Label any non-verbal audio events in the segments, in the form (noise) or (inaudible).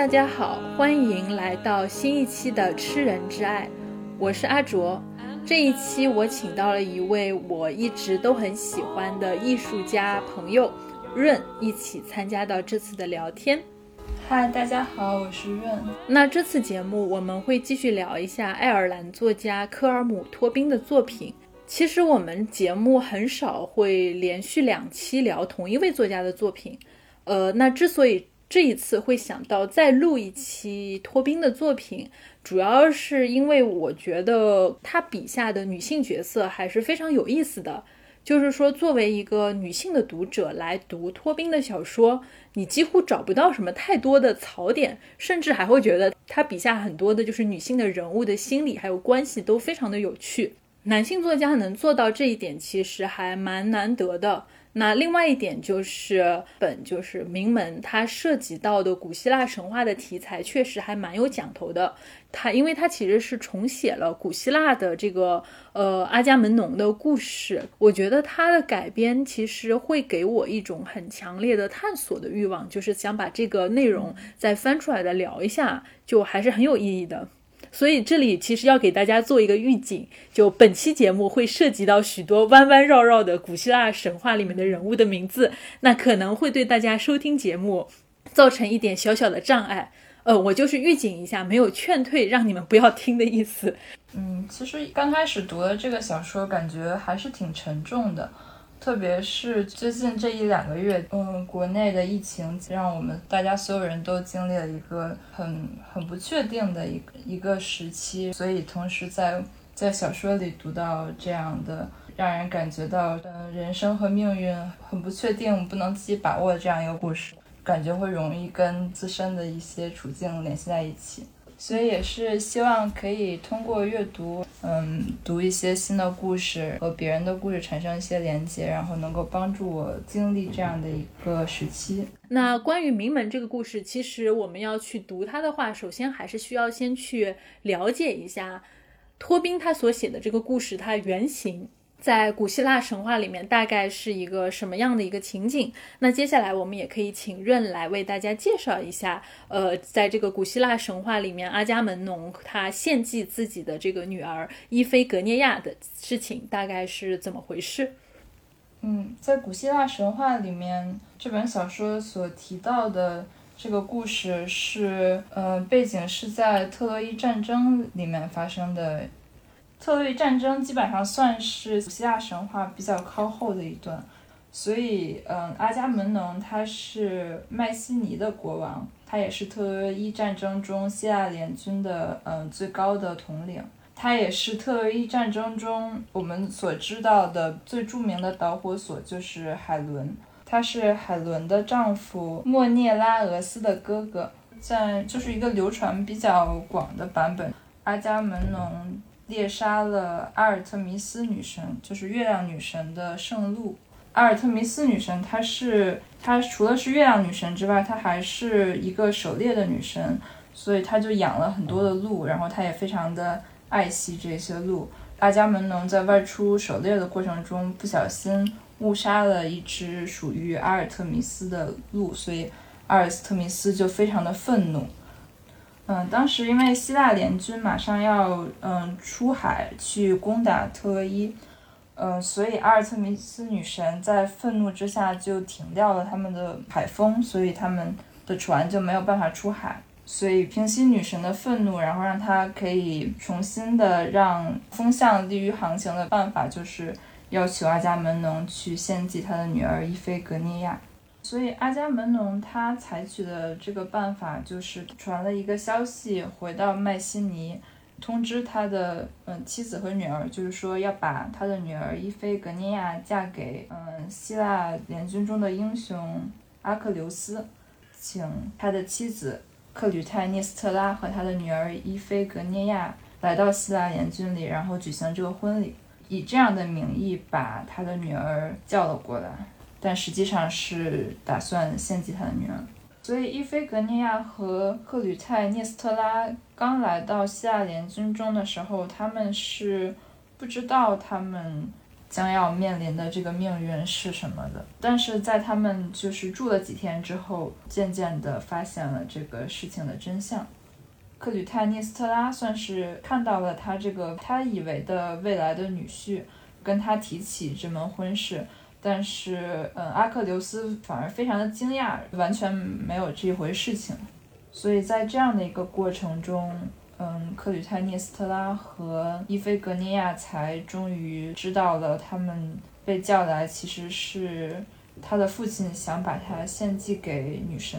大家好，欢迎来到新一期的《吃人之爱》，我是阿卓。这一期我请到了一位我一直都很喜欢的艺术家朋友润，一起参加到这次的聊天。嗨，大家好，我是润。那这次节目我们会继续聊一下爱尔兰作家科尔姆托宾的作品。其实我们节目很少会连续两期聊同一位作家的作品。呃，那之所以这一次会想到再录一期托宾的作品，主要是因为我觉得他笔下的女性角色还是非常有意思的。就是说，作为一个女性的读者来读托宾的小说，你几乎找不到什么太多的槽点，甚至还会觉得他笔下很多的就是女性的人物的心理还有关系都非常的有趣。男性作家能做到这一点，其实还蛮难得的。那另外一点就是本就是名门，它涉及到的古希腊神话的题材确实还蛮有讲头的。它因为它其实是重写了古希腊的这个呃阿伽门农的故事，我觉得它的改编其实会给我一种很强烈的探索的欲望，就是想把这个内容再翻出来的聊一下，就还是很有意义的。所以这里其实要给大家做一个预警，就本期节目会涉及到许多弯弯绕绕的古希腊神话里面的人物的名字，那可能会对大家收听节目造成一点小小的障碍。呃，我就是预警一下，没有劝退让你们不要听的意思。嗯，其实刚开始读了这个小说，感觉还是挺沉重的。特别是最近这一两个月，嗯，国内的疫情让我们大家所有人都经历了一个很很不确定的一个一个时期，所以同时在在小说里读到这样的让人感觉到，嗯，人生和命运很不确定，不能自己把握这样一个故事，感觉会容易跟自身的一些处境联系在一起。所以也是希望可以通过阅读，嗯，读一些新的故事和别人的故事产生一些连接，然后能够帮助我经历这样的一个时期。那关于名门这个故事，其实我们要去读它的话，首先还是需要先去了解一下托宾他所写的这个故事，它原型。在古希腊神话里面，大概是一个什么样的一个情景？那接下来我们也可以请润来为大家介绍一下，呃，在这个古希腊神话里面，阿伽门农他献祭自己的这个女儿伊菲格涅亚的事情大概是怎么回事？嗯，在古希腊神话里面，这本小说所提到的这个故事是，呃，背景是在特洛伊战争里面发生的。特洛伊战争基本上算是古希腊神话比较靠后的一段，所以，嗯，阿伽门农他是迈锡尼的国王，他也是特洛伊战争中希腊联军的嗯最高的统领，他也是特洛伊战争中我们所知道的最著名的导火索就是海伦，他是海伦的丈夫莫涅拉俄斯的哥哥，在就是一个流传比较广的版本，阿伽门农。猎杀了阿尔特弥斯女神，就是月亮女神的圣鹿。阿尔特弥斯女神，她是她除了是月亮女神之外，她还是一个狩猎的女神，所以她就养了很多的鹿，然后她也非常的爱惜这些鹿。阿伽门农在外出狩猎的过程中，不小心误杀了一只属于阿尔特弥斯的鹿，所以阿尔特弥斯就非常的愤怒。嗯，当时因为希腊联军马上要嗯出海去攻打特洛伊，嗯，所以阿尔特弥斯女神在愤怒之下就停掉了他们的海风，所以他们的船就没有办法出海。所以平息女神的愤怒，然后让她可以重新的让风向利于航行的办法，就是要求阿伽门农去献祭他的女儿伊菲格涅亚。所以阿伽门农他采取的这个办法就是传了一个消息回到麦西尼，通知他的嗯妻子和女儿，就是说要把他的女儿伊菲格涅亚嫁给嗯希腊联军中的英雄阿克琉斯，请他的妻子克吕泰涅斯特拉和他的女儿伊菲格涅亚来到希腊联军里，然后举行这个婚礼，以这样的名义把他的女儿叫了过来。但实际上是打算献祭他的女儿，所以伊菲格尼亚和克吕泰涅斯特拉刚来到希腊联军中的时候，他们是不知道他们将要面临的这个命运是什么的。但是在他们就是住了几天之后，渐渐地发现了这个事情的真相。克吕泰涅斯特拉算是看到了他这个他以为的未来的女婿，跟他提起这门婚事。但是，嗯，阿克琉斯反而非常的惊讶，完全没有这回事情。所以在这样的一个过程中，嗯，克吕泰涅斯特拉和伊菲格尼亚才终于知道了，他们被叫来其实是他的父亲想把他献祭给女神。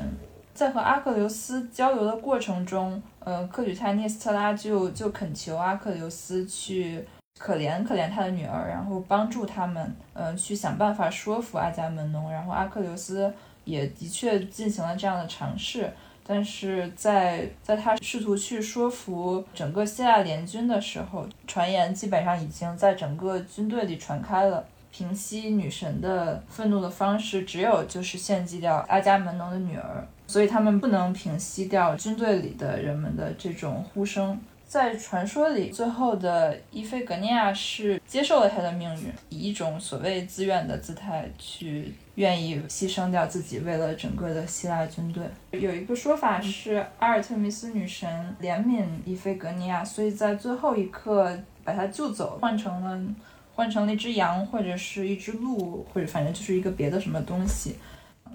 在和阿克琉斯交流的过程中，呃，克吕泰涅斯特拉就就恳求阿克琉斯去。可怜可怜他的女儿，然后帮助他们，嗯，去想办法说服阿伽门农。然后阿克琉斯也的确进行了这样的尝试，但是在在他试图去说服整个希腊联军的时候，传言基本上已经在整个军队里传开了。平息女神的愤怒的方式，只有就是献祭掉阿伽门农的女儿，所以他们不能平息掉军队里的人们的这种呼声。在传说里，最后的伊菲格尼亚是接受了他的命运，以一种所谓自愿的姿态去愿意牺牲掉自己，为了整个的希腊军队。有一个说法是，阿尔特弥斯女神怜悯伊菲格尼亚，所以在最后一刻把她救走，换成了换成了一只羊，或者是一只鹿，或者反正就是一个别的什么东西。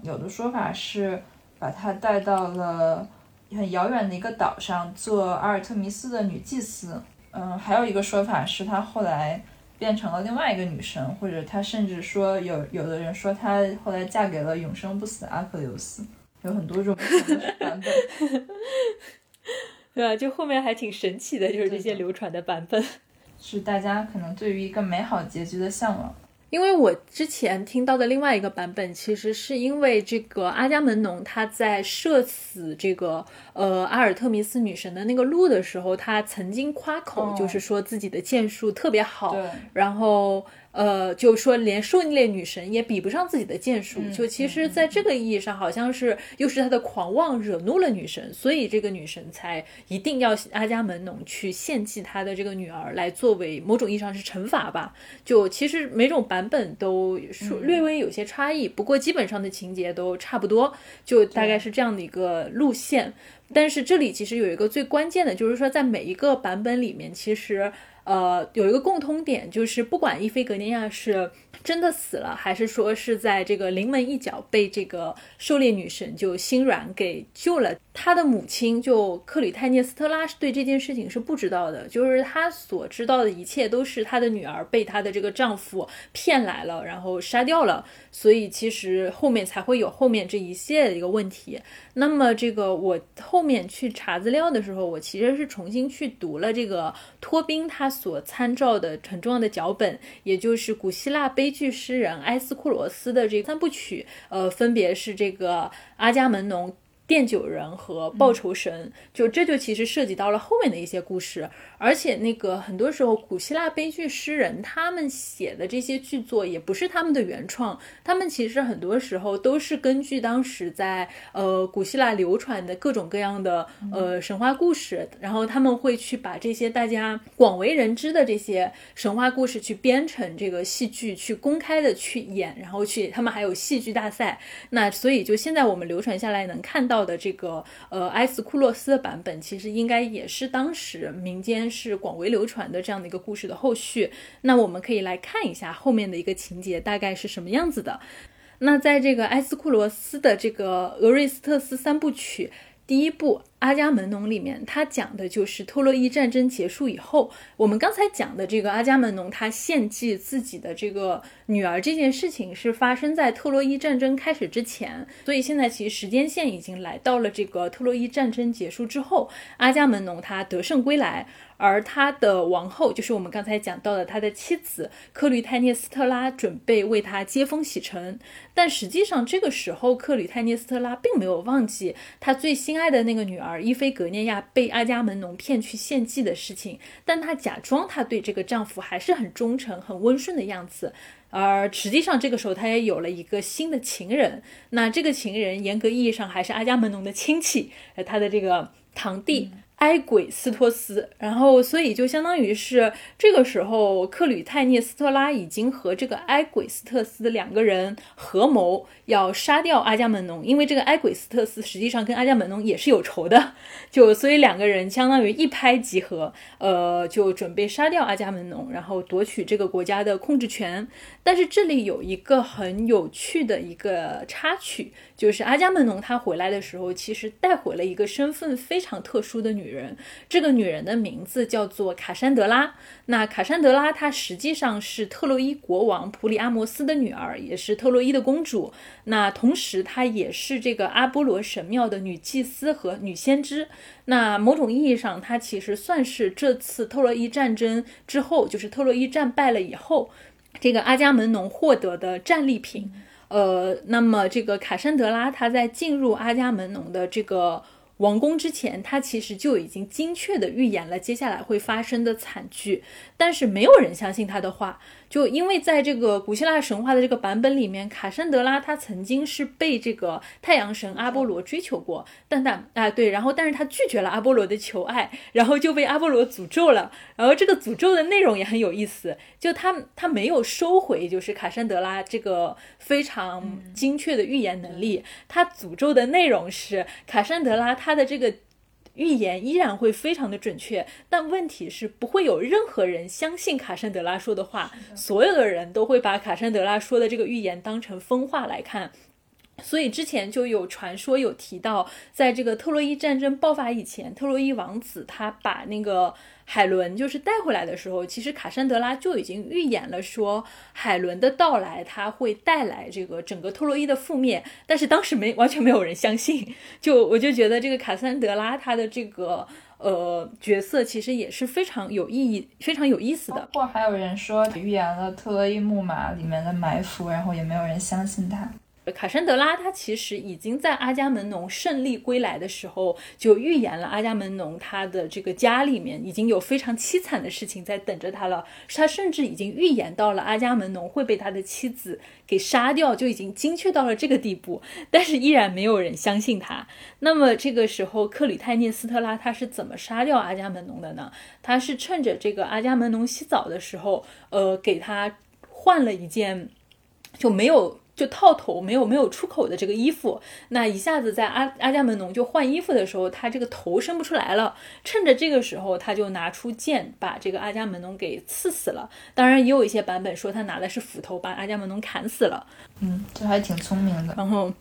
有的说法是把她带到了。很遥远的一个岛上做阿尔特弥斯的女祭司，嗯，还有一个说法是她后来变成了另外一个女神，或者她甚至说有有的人说她后来嫁给了永生不死的阿克琉斯，有很多种版本，(laughs) 对啊，就后面还挺神奇的，就是这些流传的版本，是大家可能对于一个美好结局的向往。因为我之前听到的另外一个版本，其实是因为这个阿伽门农他在射死这个呃阿尔特弥斯女神的那个鹿的时候，他曾经夸口，就是说自己的剑术特别好，然后。呃，就说连狩猎女神也比不上自己的剑术，就其实，在这个意义上，好像是又是他的狂妄惹怒了女神，所以这个女神才一定要阿伽门农去献祭他的这个女儿，来作为某种意义上是惩罚吧。就其实每种版本都略微有些差异，不过基本上的情节都差不多，就大概是这样的一个路线。但是这里其实有一个最关键的，就是说在每一个版本里面，其实。呃，有一个共通点，就是不管伊菲格尼亚是真的死了，还是说是在这个临门一脚被这个狩猎女神就心软给救了，她的母亲就克里泰涅斯特拉是对这件事情是不知道的，就是她所知道的一切都是她的女儿被她的这个丈夫骗来了，然后杀掉了，所以其实后面才会有后面这一系列的一个问题。那么这个我后面去查资料的时候，我其实是重新去读了这个托宾他。所参照的很重要的脚本，也就是古希腊悲剧诗人埃斯库罗斯的这三部曲，呃，分别是这个阿伽门农。奠酒人和报仇神，就这就其实涉及到了后面的一些故事，而且那个很多时候古希腊悲剧诗人他们写的这些剧作也不是他们的原创，他们其实很多时候都是根据当时在呃古希腊流传的各种各样的呃神话故事，然后他们会去把这些大家广为人知的这些神话故事去编成这个戏剧，去公开的去演，然后去他们还有戏剧大赛，那所以就现在我们流传下来能看到。到的这个呃埃斯库洛斯的版本，其实应该也是当时民间是广为流传的这样的一个故事的后续。那我们可以来看一下后面的一个情节大概是什么样子的。那在这个埃斯库罗斯的这个俄瑞斯特斯三部曲。第一部《阿伽门农》里面，它讲的就是特洛伊战争结束以后，我们刚才讲的这个阿伽门农他献祭自己的这个女儿这件事情是发生在特洛伊战争开始之前，所以现在其实时间线已经来到了这个特洛伊战争结束之后，阿伽门农他得胜归来。而他的王后，就是我们刚才讲到的他的妻子克吕泰涅斯特拉，准备为他接风洗尘。但实际上，这个时候克吕泰涅斯特拉并没有忘记他最心爱的那个女儿伊菲格涅亚被阿伽门农骗去献祭的事情。但她假装她对这个丈夫还是很忠诚、很温顺的样子。而实际上，这个时候她也有了一个新的情人。那这个情人严格意义上还是阿伽门农的亲戚，呃，他的这个堂弟。埃鬼斯托斯，然后所以就相当于是这个时候，克吕泰涅斯特拉已经和这个埃鬼斯特斯两个人合谋要杀掉阿伽门农，因为这个埃鬼斯特斯实际上跟阿伽门农也是有仇的，就所以两个人相当于一拍即合，呃，就准备杀掉阿伽门农，然后夺取这个国家的控制权。但是这里有一个很有趣的一个插曲，就是阿伽门农他回来的时候，其实带回了一个身份非常特殊的女。女人，这个女人的名字叫做卡珊德拉。那卡珊德拉她实际上是特洛伊国王普里阿摩斯的女儿，也是特洛伊的公主。那同时她也是这个阿波罗神庙的女祭司和女先知。那某种意义上，她其实算是这次特洛伊战争之后，就是特洛伊战败了以后，这个阿伽门农获得的战利品。呃，那么这个卡珊德拉她在进入阿伽门农的这个。王宫之前，他其实就已经精确的预言了接下来会发生的惨剧，但是没有人相信他的话。就因为在这个古希腊神话的这个版本里面，卡珊德拉她曾经是被这个太阳神阿波罗追求过，但但啊对，然后但是他拒绝了阿波罗的求爱，然后就被阿波罗诅咒了。然后这个诅咒的内容也很有意思，就他他没有收回，就是卡珊德拉这个非常精确的预言能力，他诅咒的内容是卡珊德拉他的这个。预言依然会非常的准确，但问题是不会有任何人相信卡珊德拉说的话，所有的人都会把卡珊德拉说的这个预言当成疯话来看。所以之前就有传说有提到，在这个特洛伊战争爆发以前，特洛伊王子他把那个。海伦就是带回来的时候，其实卡珊德拉就已经预言了，说海伦的到来，他会带来这个整个特洛伊的覆灭。但是当时没完全没有人相信，就我就觉得这个卡珊德拉他的这个呃角色其实也是非常有意义、非常有意思的。包括还有人说预言了特洛伊木马里面的埋伏，然后也没有人相信他。卡珊德拉他其实已经在阿伽门农胜利归来的时候就预言了阿伽门农他的这个家里面已经有非常凄惨的事情在等着他了。他甚至已经预言到了阿伽门农会被他的妻子给杀掉，就已经精确到了这个地步。但是依然没有人相信他。那么这个时候，克里泰涅斯特拉他是怎么杀掉阿伽门农的呢？他是趁着这个阿伽门农洗澡的时候，呃，给他换了一件就没有。就套头没有没有出口的这个衣服，那一下子在阿阿伽门农就换衣服的时候，他这个头伸不出来了。趁着这个时候，他就拿出剑把这个阿伽门农给刺死了。当然，也有一些版本说他拿的是斧头把阿伽门农砍死了。嗯，这还挺聪明的。然后，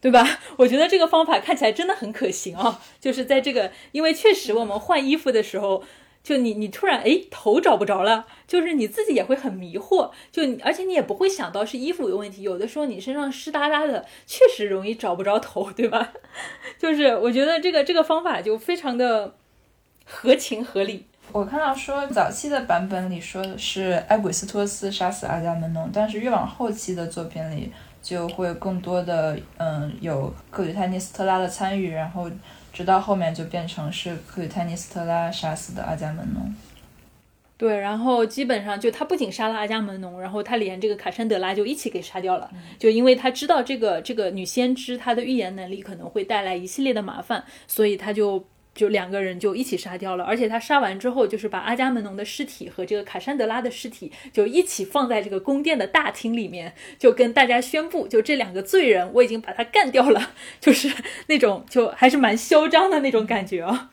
对吧？(laughs) 我觉得这个方法看起来真的很可行啊。就是在这个，因为确实我们换衣服的时候。就你，你突然哎头找不着了，就是你自己也会很迷惑，就而且你也不会想到是衣服有问题，有的时候你身上湿哒哒的，确实容易找不着头，对吧？(laughs) 就是我觉得这个这个方法就非常的合情合理。我看到说早期的版本里说的是埃鬼斯托斯杀死阿伽门农，但是越往后期的作品里就会更多的嗯有克吕泰涅斯特拉的参与，然后。直到后面就变成是克里泰尼斯特拉杀死的阿伽门农，对，然后基本上就他不仅杀了阿伽门农，然后他连这个卡珊德拉就一起给杀掉了，就因为他知道这个这个女先知她的预言能力可能会带来一系列的麻烦，所以他就。就两个人就一起杀掉了，而且他杀完之后，就是把阿伽门农的尸体和这个卡珊德拉的尸体就一起放在这个宫殿的大厅里面，就跟大家宣布，就这两个罪人我已经把他干掉了，就是那种就还是蛮嚣张的那种感觉啊。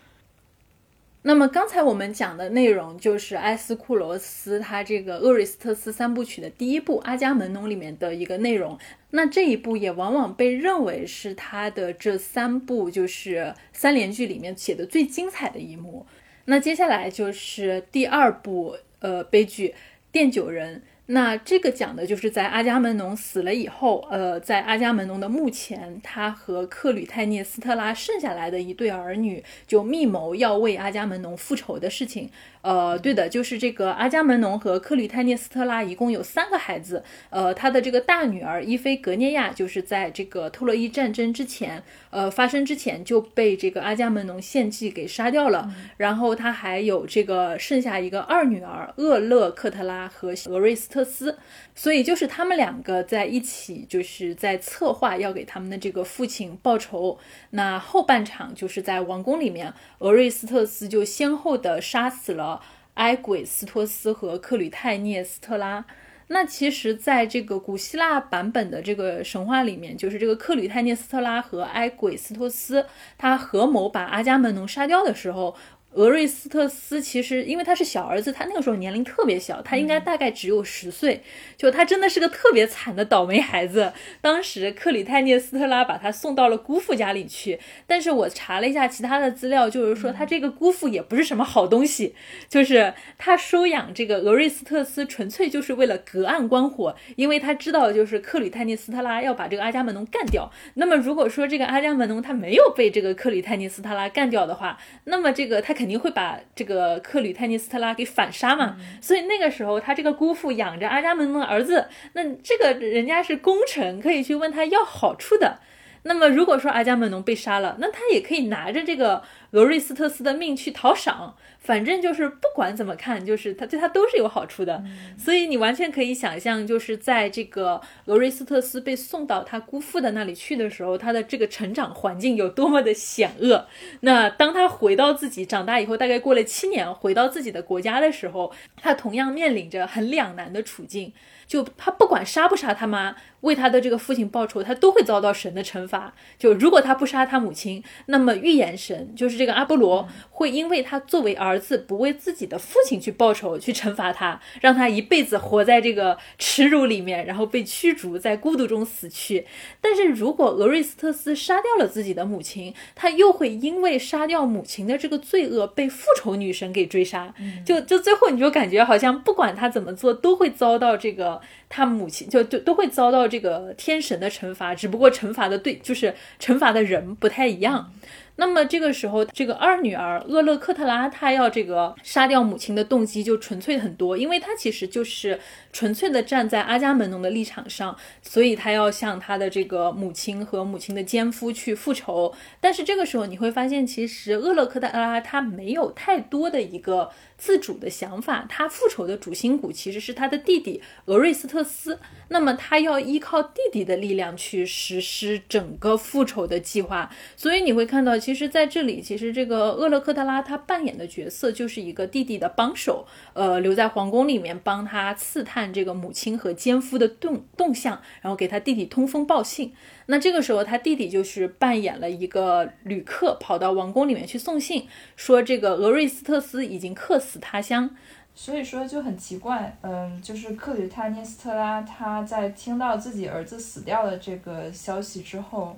那么刚才我们讲的内容就是埃斯库罗斯他这个厄瑞斯特斯三部曲的第一部《阿伽门农》里面的一个内容。那这一部也往往被认为是他的这三部就是三连剧里面写的最精彩的一幕。那接下来就是第二部呃悲剧《奠酒人》。那这个讲的就是在阿伽门农死了以后，呃，在阿伽门农的墓前，他和克吕泰涅斯特拉剩下来的一对儿女就密谋要为阿伽门农复仇的事情。呃，对的，就是这个阿伽门农和克吕泰涅斯特拉一共有三个孩子。呃，他的这个大女儿伊菲格涅亚就是在这个特洛伊战争之前，呃，发生之前就被这个阿伽门农献祭给杀掉了。然后他还有这个剩下一个二女儿厄勒克特拉和俄瑞斯特斯，所以就是他们两个在一起，就是在策划要给他们的这个父亲报仇。那后半场就是在王宫里面，俄瑞斯特斯就先后的杀死了。埃鬼斯托斯和克吕泰涅斯特拉，那其实，在这个古希腊版本的这个神话里面，就是这个克吕泰涅斯特拉和埃鬼斯托斯，他合谋把阿伽门农杀掉的时候。俄瑞斯特斯其实，因为他是小儿子，他那个时候年龄特别小，他应该大概只有十岁，就他真的是个特别惨的倒霉孩子。当时克里泰涅斯特拉把他送到了姑父家里去，但是我查了一下其他的资料，就是说他这个姑父也不是什么好东西，(laughs) 就是他收养这个俄瑞斯特斯纯粹就是为了隔岸观火，因为他知道就是克里泰涅斯特拉要把这个阿伽门农干掉。那么如果说这个阿伽门农他没有被这个克里泰涅斯特拉干掉的话，那么这个他肯肯定会把这个克吕泰涅斯特拉给反杀嘛，所以那个时候他这个姑父养着阿伽门农的儿子，那这个人家是功臣，可以去问他要好处的。那么如果说阿伽门农被杀了，那他也可以拿着这个俄瑞斯特斯的命去讨赏。反正就是不管怎么看，就是他对他都是有好处的，所以你完全可以想象，就是在这个俄瑞斯特斯被送到他姑父的那里去的时候，他的这个成长环境有多么的险恶。那当他回到自己长大以后，大概过了七年，回到自己的国家的时候，他同样面临着很两难的处境。就他不管杀不杀他妈，为他的这个父亲报仇，他都会遭到神的惩罚。就如果他不杀他母亲，那么预言神就是这个阿波罗，会因为他作为儿子不为自己的父亲去报仇，去惩罚他，让他一辈子活在这个耻辱里面，然后被驱逐，在孤独中死去。但是如果俄瑞斯特斯杀掉了自己的母亲，他又会因为杀掉母亲的这个罪恶被复仇女神给追杀。就就最后你就感觉好像不管他怎么做，都会遭到这个。他母亲就就都会遭到这个天神的惩罚，只不过惩罚的对就是惩罚的人不太一样。那么这个时候，这个二女儿厄勒克特拉，她要这个杀掉母亲的动机就纯粹很多，因为她其实就是纯粹的站在阿伽门农的立场上，所以她要向她的这个母亲和母亲的奸夫去复仇。但是这个时候你会发现，其实厄勒克特拉她没有太多的一个。自主的想法，他复仇的主心骨其实是他的弟弟俄瑞斯特斯。那么他要依靠弟弟的力量去实施整个复仇的计划。所以你会看到，其实在这里，其实这个厄勒克特拉他扮演的角色就是一个弟弟的帮手，呃，留在皇宫里面帮他刺探这个母亲和奸夫的动动向，然后给他弟弟通风报信。那这个时候，他弟弟就是扮演了一个旅客，跑到王宫里面去送信，说这个俄瑞斯特斯已经客死他乡。所以说就很奇怪，嗯，就是克里泰涅斯特拉他在听到自己儿子死掉的这个消息之后，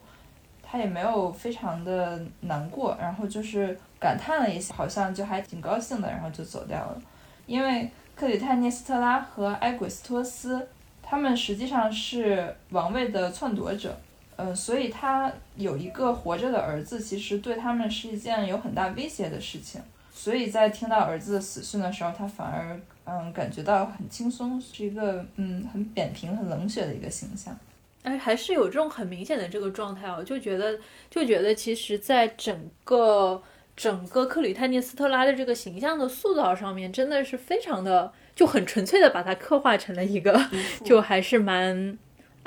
他也没有非常的难过，然后就是感叹了一下，好像就还挺高兴的，然后就走掉了。因为克里泰涅斯特拉和埃鬼斯托斯，他们实际上是王位的篡夺者。嗯，所以他有一个活着的儿子，其实对他们是一件有很大威胁的事情。所以在听到儿子的死讯的时候，他反而嗯感觉到很轻松，是一个嗯很扁平、很冷血的一个形象。哎，还是有这种很明显的这个状态哦，就觉得就觉得其实，在整个整个克里泰涅斯特拉的这个形象的塑造上面，真的是非常的就很纯粹的把它刻画成了一个，(laughs) 就还是蛮。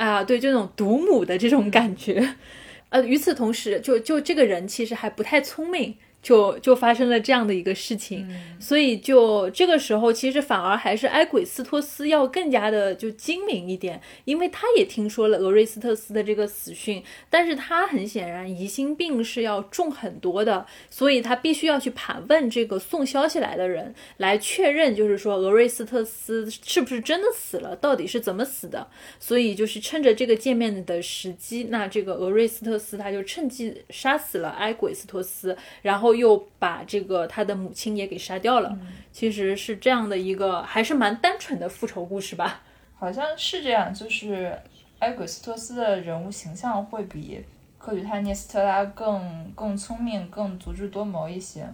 啊，对，这种独母的这种感觉，呃，与此同时，就就这个人其实还不太聪明。就就发生了这样的一个事情，所以就这个时候，其实反而还是埃鬼斯托斯要更加的就精明一点，因为他也听说了俄瑞斯特斯的这个死讯，但是他很显然疑心病是要重很多的，所以他必须要去盘问这个送消息来的人，来确认就是说俄瑞斯特斯是不是真的死了，到底是怎么死的，所以就是趁着这个见面的时机，那这个俄瑞斯特斯他就趁机杀死了埃鬼斯托斯，然后。又把这个他的母亲也给杀掉了，其实是这样的一个还是蛮单纯的复仇故事吧？好像是这样，就是埃鬼斯托斯的人物形象会比克吕泰涅斯特拉更更聪明、更足智多谋一些。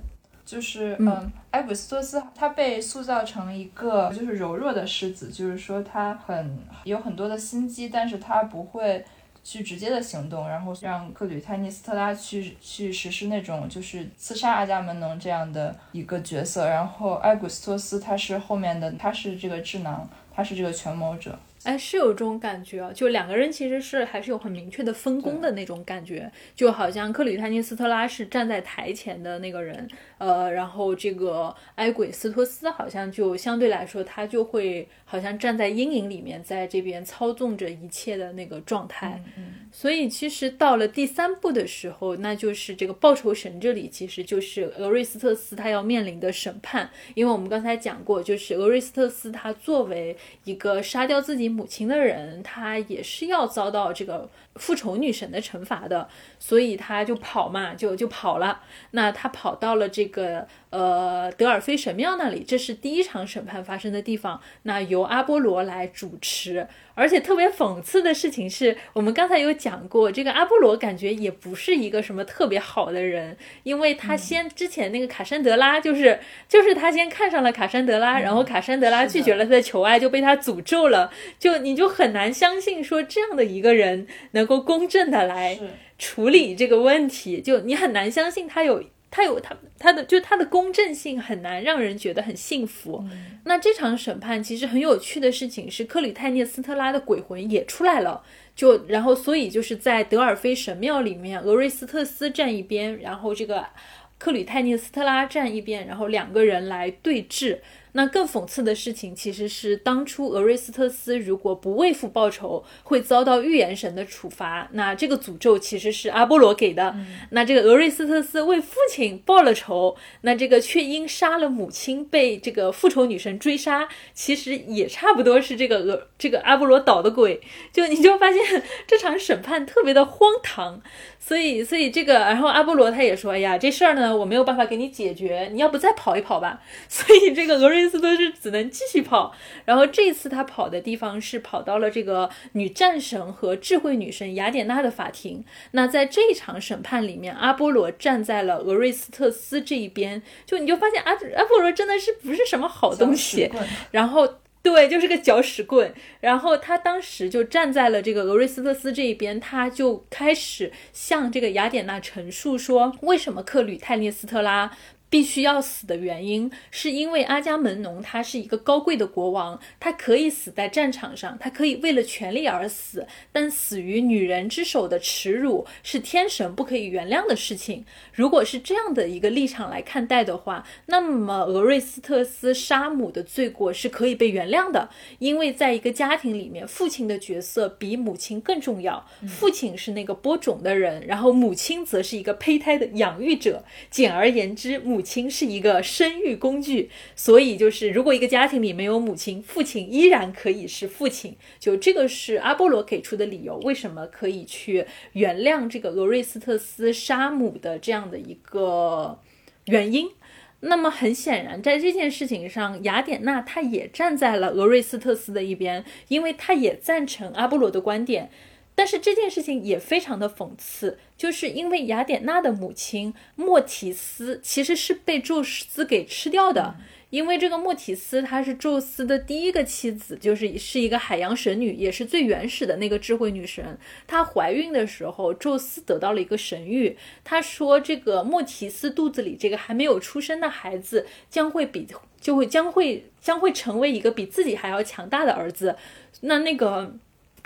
就是嗯，埃古斯托斯他被塑造成一个就是柔弱的狮子，就是说他很有很多的心机，但是他不会。去直接的行动，然后让克吕泰尼斯特拉去去实施那种就是刺杀阿伽门农这样的一个角色，然后埃古斯托斯他是后面的，他是这个智囊，他是这个权谋者。哎，是有这种感觉啊，就两个人其实是还是有很明确的分工的那种感觉，就好像克里泰涅斯特拉是站在台前的那个人，呃，然后这个埃鬼斯托斯好像就相对来说他就会好像站在阴影里面，在这边操纵着一切的那个状态。所以其实到了第三部的时候，那就是这个报仇神这里其实就是俄瑞斯特斯他要面临的审判，因为我们刚才讲过，就是俄瑞斯特斯他作为一个杀掉自己。母亲的人，他也是要遭到这个复仇女神的惩罚的，所以他就跑嘛，就就跑了。那他跑到了这个。呃，德尔菲神庙那里，这是第一场审判发生的地方。那由阿波罗来主持，而且特别讽刺的事情是，我们刚才有讲过，这个阿波罗感觉也不是一个什么特别好的人，因为他先之前那个卡珊德拉，就是就是他先看上了卡珊德拉，然后卡珊德拉拒绝了他的求爱，就被他诅咒了。就你就很难相信说这样的一个人能够公正的来处理这个问题，就你很难相信他有。他有他他的就他的公正性很难让人觉得很幸福。那这场审判其实很有趣的事情是，克里泰涅斯特拉的鬼魂也出来了。就然后所以就是在德尔菲神庙里面，俄瑞斯特斯站一边，然后这个克里泰涅斯特拉站一边，然后两个人来对峙。那更讽刺的事情其实是，当初俄瑞斯特斯如果不为父报仇，会遭到预言神的处罚。那这个诅咒其实是阿波罗给的。那这个俄瑞斯特斯为父亲报了仇，那这个却因杀了母亲被这个复仇女神追杀，其实也差不多是这个俄这个阿波罗捣的鬼。就你就发现 (laughs) 这场审判特别的荒唐。所以，所以这个，然后阿波罗他也说：“哎呀，这事儿呢，我没有办法给你解决，你要不再跑一跑吧。(laughs) ”所以这个俄瑞斯都是只能继续跑。然后这次他跑的地方是跑到了这个女战神和智慧女神雅典娜的法庭。那在这一场审判里面，阿波罗站在了俄瑞斯特斯这一边，就你就发现阿阿波罗真的是不是什么好东西。然后。对，就是个搅屎棍。然后他当时就站在了这个俄瑞斯特斯这一边，他就开始向这个雅典娜陈述说，为什么克吕泰涅斯特拉。必须要死的原因，是因为阿伽门农他是一个高贵的国王，他可以死在战场上，他可以为了权力而死，但死于女人之手的耻辱是天神不可以原谅的事情。如果是这样的一个立场来看待的话，那么俄瑞斯特斯杀母的罪过是可以被原谅的，因为在一个家庭里面，父亲的角色比母亲更重要。父亲是那个播种的人，然后母亲则是一个胚胎的养育者。简而言之，母。母亲是一个生育工具，所以就是如果一个家庭里没有母亲，父亲依然可以是父亲。就这个是阿波罗给出的理由，为什么可以去原谅这个俄瑞斯特斯杀母的这样的一个原因。那么很显然，在这件事情上，雅典娜她也站在了俄瑞斯特斯的一边，因为她也赞成阿波罗的观点。但是这件事情也非常的讽刺，就是因为雅典娜的母亲莫提斯其实是被宙斯给吃掉的，因为这个莫提斯她是宙斯的第一个妻子，就是是一个海洋神女，也是最原始的那个智慧女神。她怀孕的时候，宙斯得到了一个神谕，他说这个莫提斯肚子里这个还没有出生的孩子将会比就会将会将会成为一个比自己还要强大的儿子。那那个。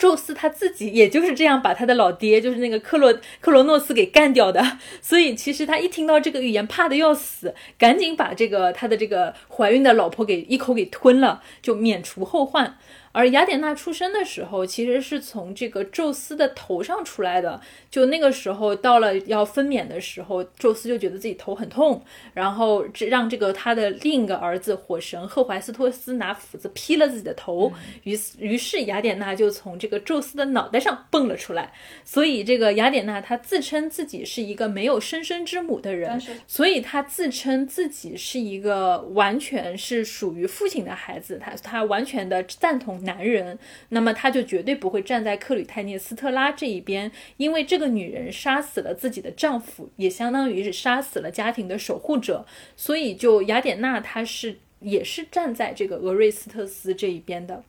宙斯他自己也就是这样把他的老爹，就是那个克洛克罗诺斯给干掉的，所以其实他一听到这个预言，怕的要死，赶紧把这个他的这个怀孕的老婆给一口给吞了，就免除后患。而雅典娜出生的时候，其实是从这个宙斯的头上出来的。就那个时候到了要分娩的时候，宙斯就觉得自己头很痛，然后让这个他的另一个儿子火神赫淮斯托斯拿斧子劈了自己的头。于是，于是雅典娜就从这个宙斯的脑袋上蹦了出来。所以，这个雅典娜她自称自己是一个没有生身之母的人，所以她自称自己是一个完全是属于父亲的孩子。她她完全的赞同。男人，那么他就绝对不会站在克吕泰涅斯特拉这一边，因为这个女人杀死了自己的丈夫，也相当于是杀死了家庭的守护者，所以就雅典娜她是也是站在这个俄瑞斯特斯这一边的。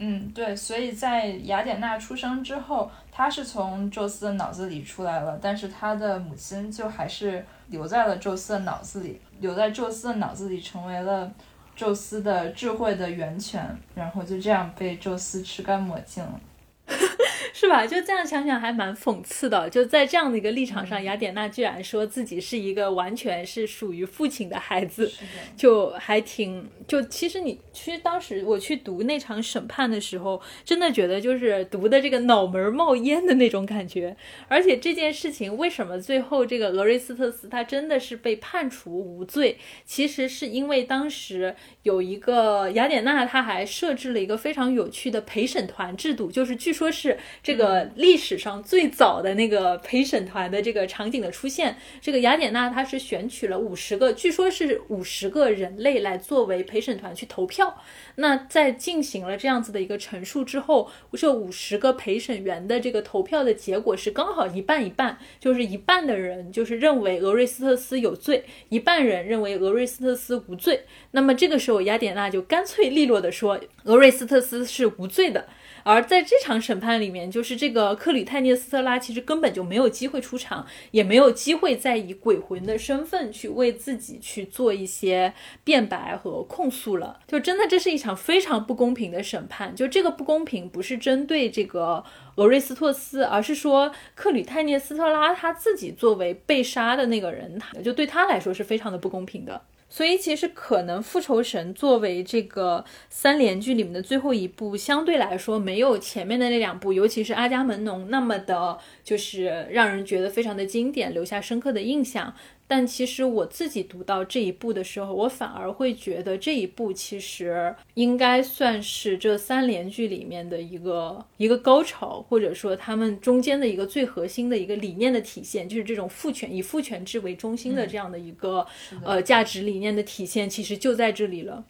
嗯，对，所以在雅典娜出生之后，她是从宙斯的脑子里出来了，但是她的母亲就还是留在了宙斯的脑子里，留在宙斯的脑子里，成为了宙斯的智慧的源泉，然后就这样被宙斯吃干抹净了。(laughs) 是吧？就这样想想还蛮讽刺的。就在这样的一个立场上，雅典娜居然说自己是一个完全是属于父亲的孩子，就还挺就其实你其实当时我去读那场审判的时候，真的觉得就是读的这个脑门冒烟的那种感觉。而且这件事情为什么最后这个俄瑞斯特斯他真的是被判处无罪？其实是因为当时有一个雅典娜，她还设置了一个非常有趣的陪审团制度，就是据说是。这个历史上最早的那个陪审团的这个场景的出现，这个雅典娜她是选取了五十个，据说是五十个人类来作为陪审团去投票。那在进行了这样子的一个陈述之后，这五十个陪审员的这个投票的结果是刚好一半一半，就是一半的人就是认为俄瑞斯特斯有罪，一半人认为俄瑞斯特斯无罪。那么这个时候雅典娜就干脆利落的说，俄瑞斯特斯是无罪的。而在这场审判里面，就是这个克里泰涅斯特拉其实根本就没有机会出场，也没有机会再以鬼魂的身份去为自己去做一些辩白和控诉了。就真的这是一场非常不公平的审判。就这个不公平不是针对这个俄瑞斯托斯，而是说克里泰涅斯特拉他自己作为被杀的那个人，就对他来说是非常的不公平的。所以其实可能复仇神作为这个三连剧里面的最后一部，相对来说没有前面的那两部，尤其是阿伽门农那么的，就是让人觉得非常的经典，留下深刻的印象。但其实我自己读到这一部的时候，我反而会觉得这一部其实应该算是这三连剧里面的一个一个高潮，或者说他们中间的一个最核心的一个理念的体现，就是这种父权以父权制为中心的这样的一个呃价值理念的体现，其实就在这里了。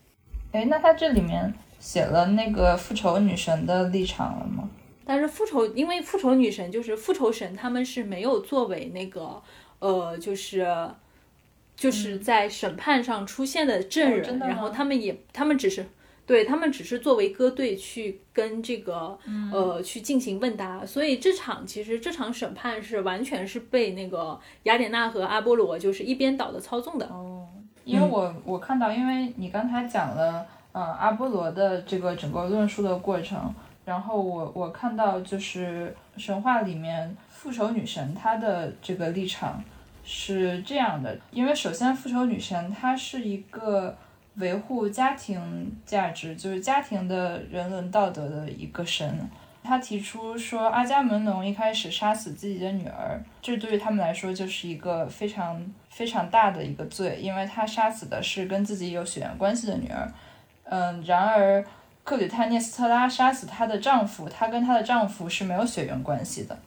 哎，那他这里面写了那个复仇女神的立场了吗？但是复仇，因为复仇女神就是复仇神，他们是没有作为那个。呃，就是，就是在审判上出现的证人，然后他们也，他们只是，对他们只是作为歌队去跟这个，呃，去进行问答。所以这场其实这场审判是完全是被那个雅典娜和阿波罗就是一边倒的操纵的。哦，因为我我看到，因为你刚才讲了，呃，阿波罗的这个整个论述的过程，然后我我看到就是神话里面。复仇女神她的这个立场是这样的，因为首先复仇女神她是一个维护家庭价值，就是家庭的人伦道德的一个神。她提出说，阿伽门农一开始杀死自己的女儿，这对于他们来说就是一个非常非常大的一个罪，因为他杀死的是跟自己有血缘关系的女儿。嗯，然而克吕泰涅斯特拉杀死她的丈夫，她跟她的丈夫是没有血缘关系的。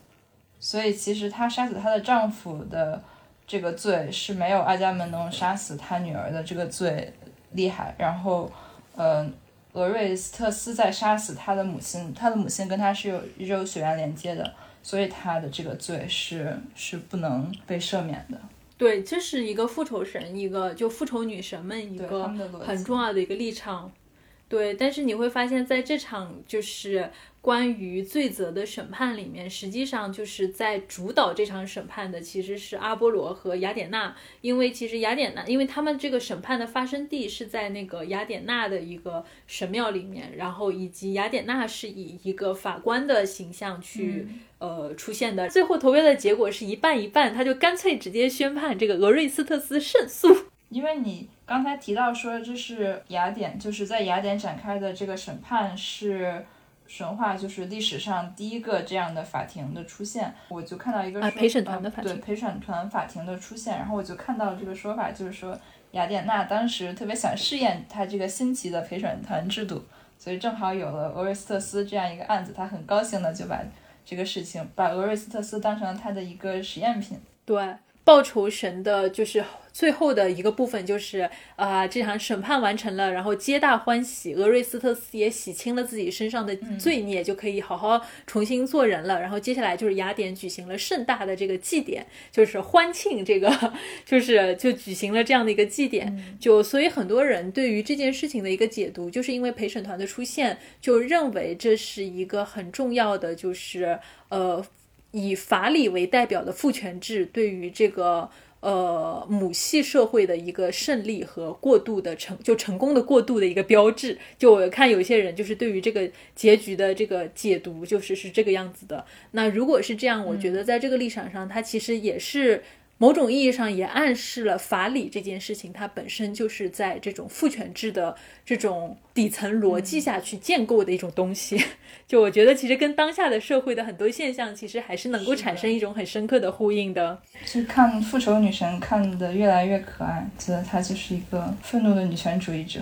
所以其实她杀死她的丈夫的这个罪是没有阿伽门农杀死他女儿的这个罪厉害。然后，呃，俄瑞斯特斯在杀死他的母亲，他的母亲跟他是有肉血缘连接的，所以他的这个罪是是不能被赦免的。对，这是一个复仇神，一个就复仇女神们一个很重要的一个立场。对，但是你会发现在这场就是。关于罪责的审判里面，实际上就是在主导这场审判的其实是阿波罗和雅典娜，因为其实雅典娜，因为他们这个审判的发生地是在那个雅典娜的一个神庙里面，然后以及雅典娜是以一个法官的形象去呃出现的。最后投票的结果是一半一半，他就干脆直接宣判这个俄瑞斯特斯胜诉。因为你刚才提到说这是雅典，就是在雅典展开的这个审判是。神话就是历史上第一个这样的法庭的出现，我就看到一个陪审团的法庭，对陪审团法庭的出现，然后我就看到这个说法，就是说雅典娜当时特别想试验她这个新奇的陪审团制度，所以正好有了俄瑞斯特斯这样一个案子，她很高兴的就把这个事情把俄瑞斯特斯当成了他的一个实验品。对。报仇神的，就是最后的一个部分，就是啊，这场审判完成了，然后皆大欢喜，俄瑞斯特斯也洗清了自己身上的罪孽，就可以好好重新做人了。然后接下来就是雅典举行了盛大的这个祭典，就是欢庆这个，就是就举行了这样的一个祭典。就所以很多人对于这件事情的一个解读，就是因为陪审团的出现，就认为这是一个很重要的，就是呃。以法理为代表的父权制，对于这个呃母系社会的一个胜利和过度的成就成功的过渡的一个标志。就我看有一些人就是对于这个结局的这个解读，就是是这个样子的。那如果是这样，我觉得在这个立场上，它其实也是。某种意义上也暗示了法理这件事情，它本身就是在这种父权制的这种底层逻辑下去建构的一种东西。(laughs) 就我觉得，其实跟当下的社会的很多现象，其实还是能够产生一种很深刻的呼应的。就看复仇女神看的越来越可爱，觉得她就是一个愤怒的女权主义者。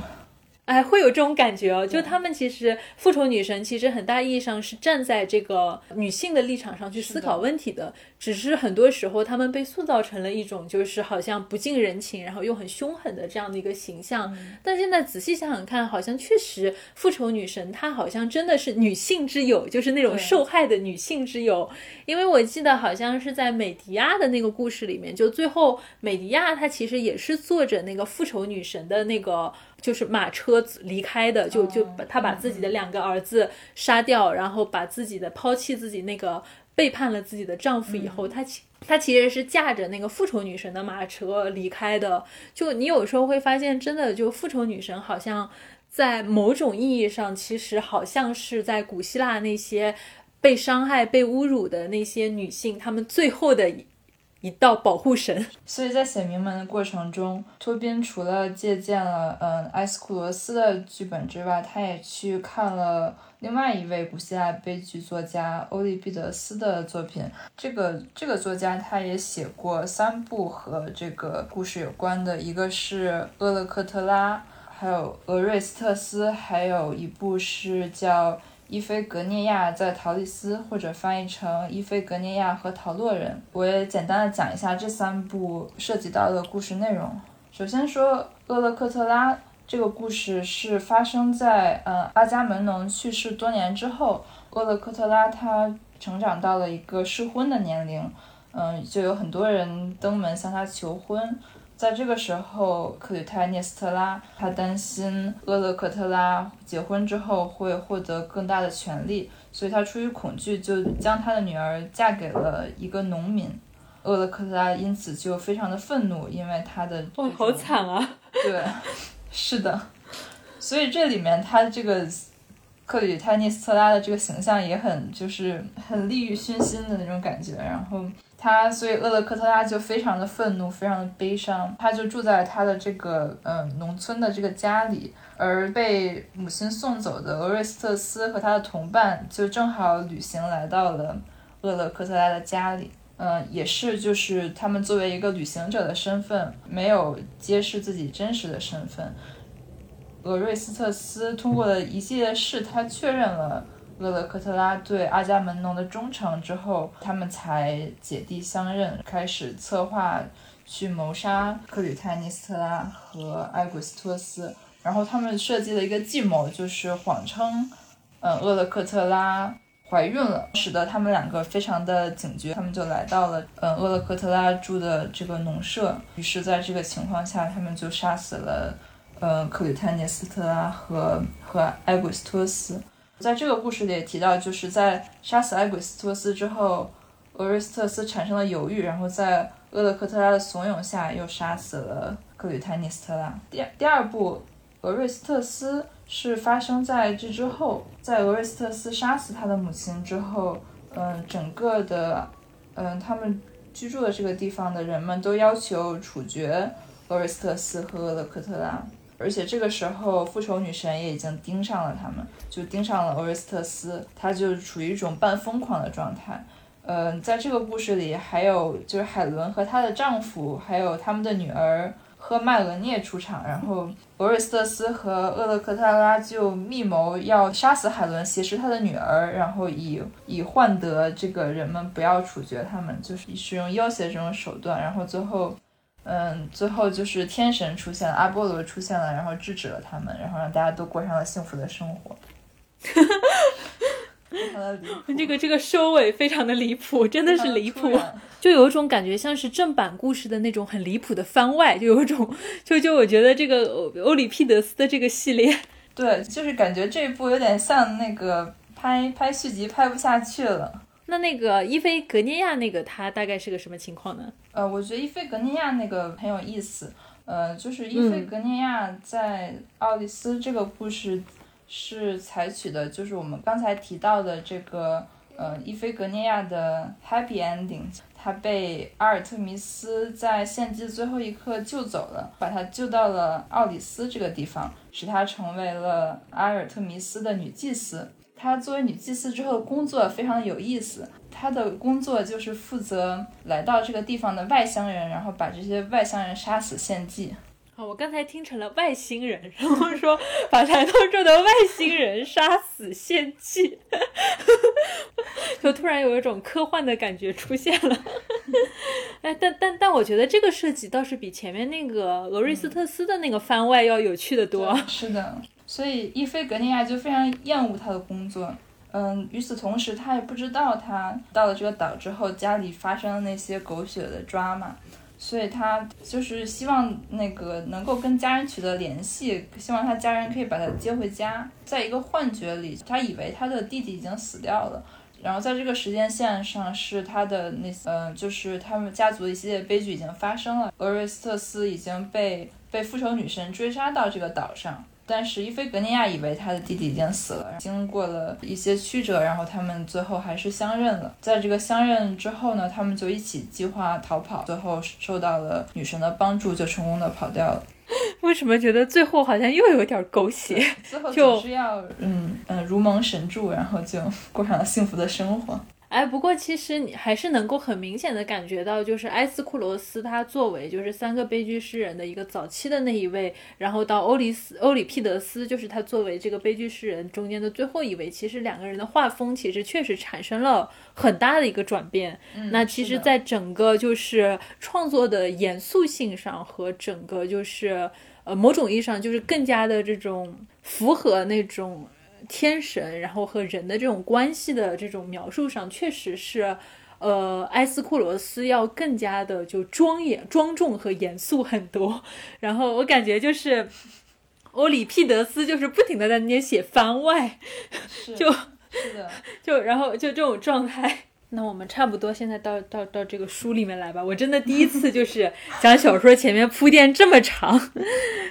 哎，会有这种感觉哦。就他们其实复仇女神，其实很大意义上是站在这个女性的立场上去思考问题的。只是很多时候，他们被塑造成了一种就是好像不近人情，然后又很凶狠的这样的一个形象。但现在仔细想想看，好像确实复仇女神她好像真的是女性之友，就是那种受害的女性之友。因为我记得好像是在美迪亚的那个故事里面，就最后美迪亚她其实也是坐着那个复仇女神的那个。就是马车离开的，就就把他把自己的两个儿子杀掉，然后把自己的抛弃自己那个背叛了自己的丈夫以后，他其他其实是驾着那个复仇女神的马车离开的。就你有时候会发现，真的就复仇女神好像在某种意义上，其实好像是在古希腊那些被伤害、被侮辱的那些女性，她们最后的。一道保护神，(laughs) 所以在写名门的过程中，托宾除了借鉴了嗯埃斯库罗斯的剧本之外，他也去看了另外一位古希腊悲剧作家欧利庇得斯的作品。这个这个作家他也写过三部和这个故事有关的，一个是《厄勒克特拉》，还有《俄瑞斯特斯》，还有一部是叫。伊菲格涅亚在陶丽斯，或者翻译成伊菲格涅亚和陶洛人。我也简单的讲一下这三部涉及到的故事内容。首先说厄勒克特拉这个故事是发生在呃阿伽门农去世多年之后，厄勒克特拉他成长到了一个适婚的年龄，嗯，就有很多人登门向他求婚。在这个时候，克吕泰涅斯特拉他担心厄勒克特拉结婚之后会获得更大的权利，所以他出于恐惧，就将他的女儿嫁给了一个农民。厄勒克特拉因此就非常的愤怒，因为他的哇，好惨啊！对，(laughs) 是的，所以这里面他这个克吕泰涅斯特拉的这个形象也很就是很利欲熏心的那种感觉，然后。他所以厄勒克特拉就非常的愤怒，非常的悲伤。他就住在他的这个嗯农村的这个家里，而被母亲送走的俄瑞斯特斯和他的同伴就正好旅行来到了厄勒克特拉的家里。嗯，也是就是他们作为一个旅行者的身份，没有揭示自己真实的身份。俄瑞斯特斯通过了一系列事他确认了。厄勒克特拉对阿伽门农的忠诚之后，他们才姐弟相认，开始策划去谋杀克吕泰涅斯特拉和埃古斯托斯。然后他们设计了一个计谋，就是谎称，嗯，厄勒克特拉怀孕了，使得他们两个非常的警觉。他们就来到了，嗯，厄勒克特拉住的这个农舍。于是，在这个情况下，他们就杀死了，嗯，克吕泰涅斯特拉和和埃古斯托斯。在这个故事里也提到，就是在杀死埃鬼斯托斯之后，俄瑞斯特斯产生了犹豫，然后在厄勒克特拉的怂恿下，又杀死了克吕泰涅斯特拉。第第二部，俄瑞斯特斯是发生在这之后，在俄瑞斯特斯杀死他的母亲之后，嗯，整个的，嗯，他们居住的这个地方的人们都要求处决俄瑞斯特斯和厄勒克特拉。而且这个时候，复仇女神也已经盯上了他们，就盯上了欧瑞斯特斯，他就处于一种半疯狂的状态。嗯，在这个故事里，还有就是海伦和她的丈夫，还有他们的女儿赫麦俄涅出场，然后俄瑞斯特斯和厄勒克特拉就密谋要杀死海伦，挟持他的女儿，然后以以换得这个人们不要处决他们，就是使用要挟这种手段，然后最后，嗯，最后就是天神出现了，阿波罗出现了，然后制止了他们，然后让大家都过上了幸福的生活。(laughs) (laughs) 这个这个收尾非常的离谱，真的是离谱，就有一种感觉像是正版故事的那种很离谱的番外，就有一种就就我觉得这个欧欧里庇得斯的这个系列，对，就是感觉这一部有点像那个拍拍续集拍不下去了。那那个伊菲格涅亚那个他大概是个什么情况呢？呃，我觉得伊菲格涅亚那个很有意思，呃，就是伊菲格涅亚在奥利斯这个故事。是采取的，就是我们刚才提到的这个，呃，伊菲格涅亚的 happy ending，他被阿尔特弥斯在献祭最后一刻救走了，把他救到了奥里斯这个地方，使他成为了阿尔特弥斯的女祭司。她作为女祭司之后的工作非常有意思，她的工作就是负责来到这个地方的外乡人，然后把这些外乡人杀死献祭。我刚才听成了外星人，然后说把来到这的外星人杀死献祭，(laughs) 就突然有一种科幻的感觉出现了。(laughs) 哎，但但但我觉得这个设计倒是比前面那个俄瑞斯特斯的那个番外要有趣的多。是的，所以伊菲格尼亚就非常厌恶他的工作。嗯，与此同时，他也不知道他到了这个岛之后，家里发生的那些狗血的抓嘛。所以他就是希望那个能够跟家人取得联系，希望他家人可以把他接回家。在一个幻觉里，他以为他的弟弟已经死掉了。然后在这个时间线上，是他的那呃，就是他们家族的一系列悲剧已经发生了。俄瑞斯特斯已经被被复仇女神追杀到这个岛上。但是伊菲格尼亚以为他的弟弟已经死了，经过了一些曲折，然后他们最后还是相认了。在这个相认之后呢，他们就一起计划逃跑，最后受到了女神的帮助，就成功的跑掉了。(laughs) 为什么觉得最后好像又有点狗血？最后就是要嗯嗯如蒙神助，然后就过上了幸福的生活。哎，不过其实你还是能够很明显的感觉到，就是埃斯库罗斯他作为就是三个悲剧诗人的一个早期的那一位，然后到欧里斯欧里庇得斯，就是他作为这个悲剧诗人中间的最后一位，其实两个人的画风其实确实产生了很大的一个转变。那其实，在整个就是创作的严肃性上和整个就是呃某种意义上就是更加的这种符合那种。天神，然后和人的这种关系的这种描述上，确实是，呃，埃斯库罗斯要更加的就庄严、庄重和严肃很多。然后我感觉就是欧里庇得斯就是不停的在那边写番外，就是的，就然后就这种状态。那我们差不多现在到到到这个书里面来吧。我真的第一次就是讲小说前面铺垫这么长，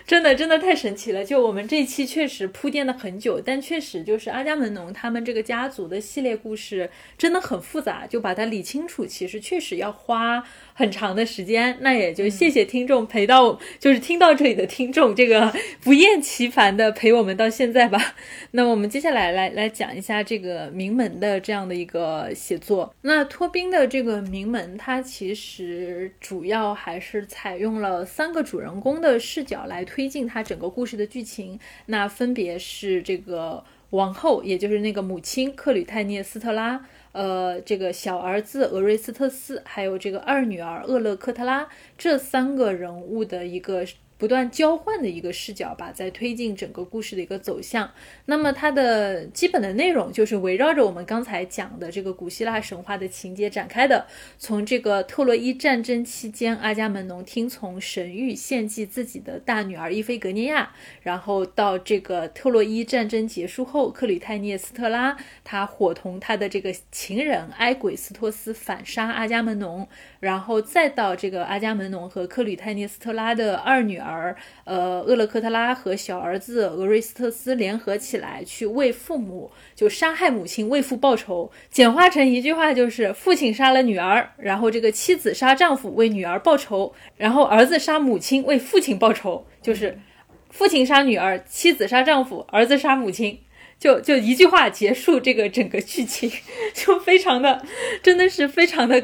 真的真的太神奇了。就我们这一期确实铺垫了很久，但确实就是阿伽门农他们这个家族的系列故事真的很复杂，就把它理清楚，其实确实要花。很长的时间，那也就谢谢听众陪到，就是听到这里的听众，这个 (laughs) 不厌其烦的陪我们到现在吧。(laughs) 那我们接下来来来讲一下这个名门的这样的一个写作。那托宾的这个名门，它其实主要还是采用了三个主人公的视角来推进它整个故事的剧情。那分别是这个王后，也就是那个母亲克吕泰涅斯特拉。呃，这个小儿子俄瑞斯特斯，还有这个二女儿厄勒克特拉，这三个人物的一个。不断交换的一个视角吧，在推进整个故事的一个走向。那么它的基本的内容就是围绕着我们刚才讲的这个古希腊神话的情节展开的。从这个特洛伊战争期间，阿伽门农听从神谕献祭自己的大女儿伊菲格涅亚，然后到这个特洛伊战争结束后，克吕泰涅斯特拉他伙同他的这个情人埃鬼斯托斯反杀阿伽门农，然后再到这个阿伽门农和克吕泰涅斯特拉的二女儿。而呃，厄勒克特拉和小儿子俄瑞斯特斯联合起来去为父母，就杀害母亲为父报仇。简化成一句话就是：父亲杀了女儿，然后这个妻子杀丈夫为女儿报仇，然后儿子杀母亲为父亲报仇。就是父亲杀女儿，妻子杀丈夫，儿子杀母亲。就就一句话结束这个整个剧情，(laughs) 就非常的，真的是非常的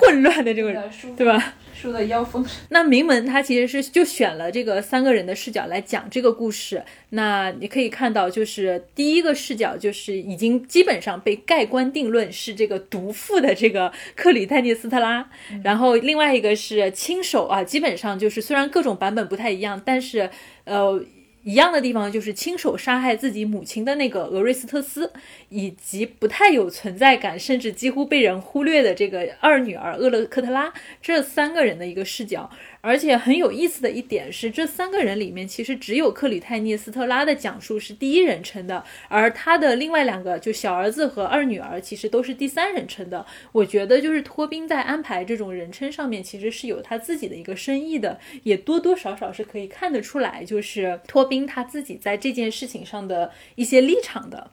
混乱的这个，对吧？书的妖风。那名门他其实是就选了这个三个人的视角来讲这个故事。那你可以看到，就是第一个视角就是已经基本上被盖棺定论是这个毒妇的这个克里泰涅斯特拉，然后另外一个是亲手啊，基本上就是虽然各种版本不太一样，但是呃。一样的地方就是亲手杀害自己母亲的那个俄瑞斯特斯，以及不太有存在感，甚至几乎被人忽略的这个二女儿厄勒克特拉，这三个人的一个视角。而且很有意思的一点是，这三个人里面其实只有克里泰涅斯特拉的讲述是第一人称的，而他的另外两个就小儿子和二女儿其实都是第三人称的。我觉得就是托宾在安排这种人称上面其实是有他自己的一个深意的，也多多少少是可以看得出来，就是托宾他自己在这件事情上的一些立场的。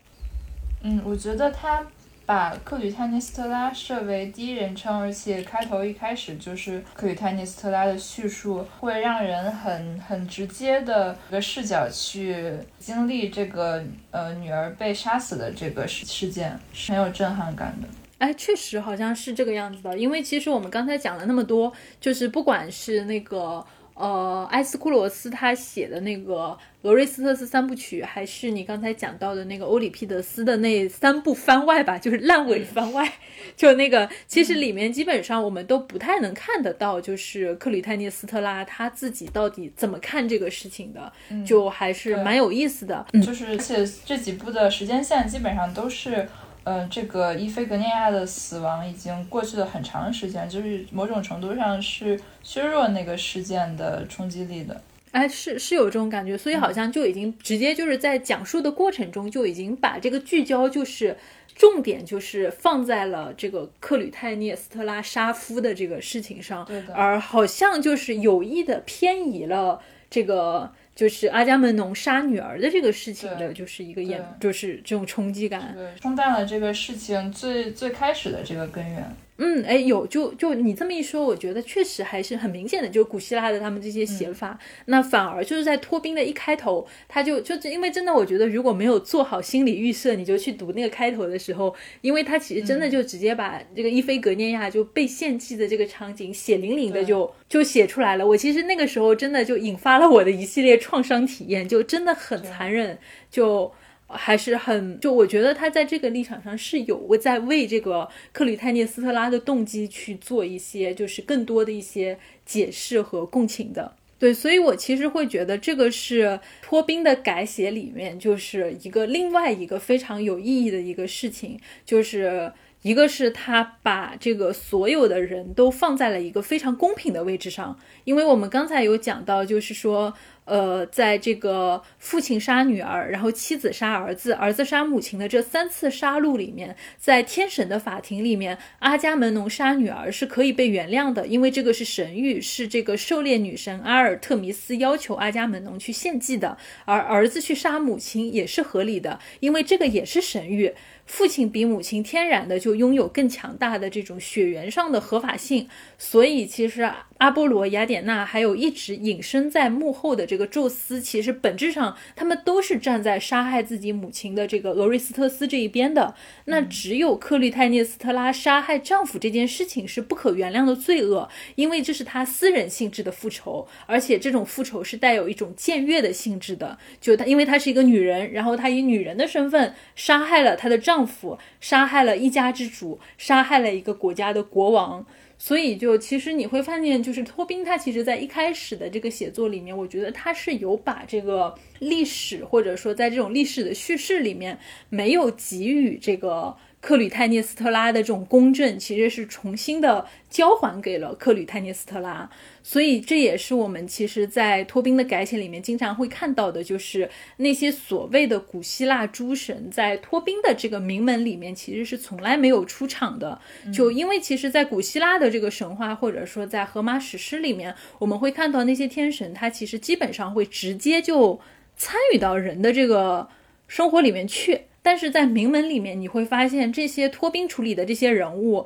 嗯，我觉得他。把克吕泰涅斯特拉设为第一人称，而且开头一开始就是克吕泰涅斯特拉的叙述，会让人很很直接的一个视角去经历这个呃女儿被杀死的这个事事件，是很有震撼感的。哎，确实好像是这个样子的，因为其实我们刚才讲了那么多，就是不管是那个。呃，埃斯库罗斯他写的那个俄瑞斯特斯三部曲，还是你刚才讲到的那个欧里庇得斯的那三部番外吧，就是烂尾番外，(laughs) 就那个，其实里面基本上我们都不太能看得到，就是克里泰涅斯特拉他自己到底怎么看这个事情的，就还是蛮有意思的。就是而且这几部的时间线基本上都是。嗯，这个伊菲格涅亚的死亡已经过去了很长时间，就是某种程度上是削弱那个事件的冲击力的。哎，是是有这种感觉，所以好像就已经直接就是在讲述的过程中就已经把这个聚焦就是重点就是放在了这个克吕泰涅斯特拉杀夫的这个事情上，而好像就是有意的偏移了这个。就是阿伽门农杀女儿的这个事情的，就是一个演，就是这种冲击感，冲淡了这个事情最最开始的这个根源。嗯，哎，有就就你这么一说，我觉得确实还是很明显的，就是古希腊的他们这些写法，那反而就是在托宾的一开头，他就就因为真的，我觉得如果没有做好心理预设，你就去读那个开头的时候，因为他其实真的就直接把这个伊菲格涅亚就被献祭的这个场景血淋淋的就就写出来了。我其实那个时候真的就引发了我的一系列创伤体验，就真的很残忍，就。还是很，就我觉得他在这个立场上是有在为这个克里泰涅斯特拉的动机去做一些，就是更多的一些解释和共情的。对，所以我其实会觉得这个是托宾的改写里面就是一个另外一个非常有意义的一个事情，就是一个是他把这个所有的人都放在了一个非常公平的位置上，因为我们刚才有讲到，就是说。呃，在这个父亲杀女儿，然后妻子杀儿子，儿子杀母亲的这三次杀戮里面，在天神的法庭里面，阿伽门农杀女儿是可以被原谅的，因为这个是神谕，是这个狩猎女神阿尔特弥斯要求阿伽门农去献祭的，而儿子去杀母亲也是合理的，因为这个也是神谕。父亲比母亲天然的就拥有更强大的这种血缘上的合法性，所以其实阿波罗、雅典娜还有一直隐身在幕后的这个宙斯，其实本质上他们都是站在杀害自己母亲的这个俄瑞斯特斯这一边的。那只有克利泰涅斯特拉杀害丈夫这件事情是不可原谅的罪恶，因为这是他私人性质的复仇，而且这种复仇是带有一种僭越的性质的。就他，因为她是一个女人，然后她以女人的身份杀害了她的丈。丈夫杀害了一家之主，杀害了一个国家的国王，所以就其实你会发现，就是托宾他其实在一开始的这个写作里面，我觉得他是有把这个历史或者说在这种历史的叙事里面没有给予这个。克吕泰涅斯特拉的这种公正，其实是重新的交还给了克吕泰涅斯特拉，所以这也是我们其实，在托宾的改写里面经常会看到的，就是那些所谓的古希腊诸神，在托宾的这个名门里面，其实是从来没有出场的。就因为其实，在古希腊的这个神话，或者说在荷马史诗里面，我们会看到那些天神，他其实基本上会直接就参与到人的这个生活里面去。但是在名门里面，你会发现这些托宾处理的这些人物，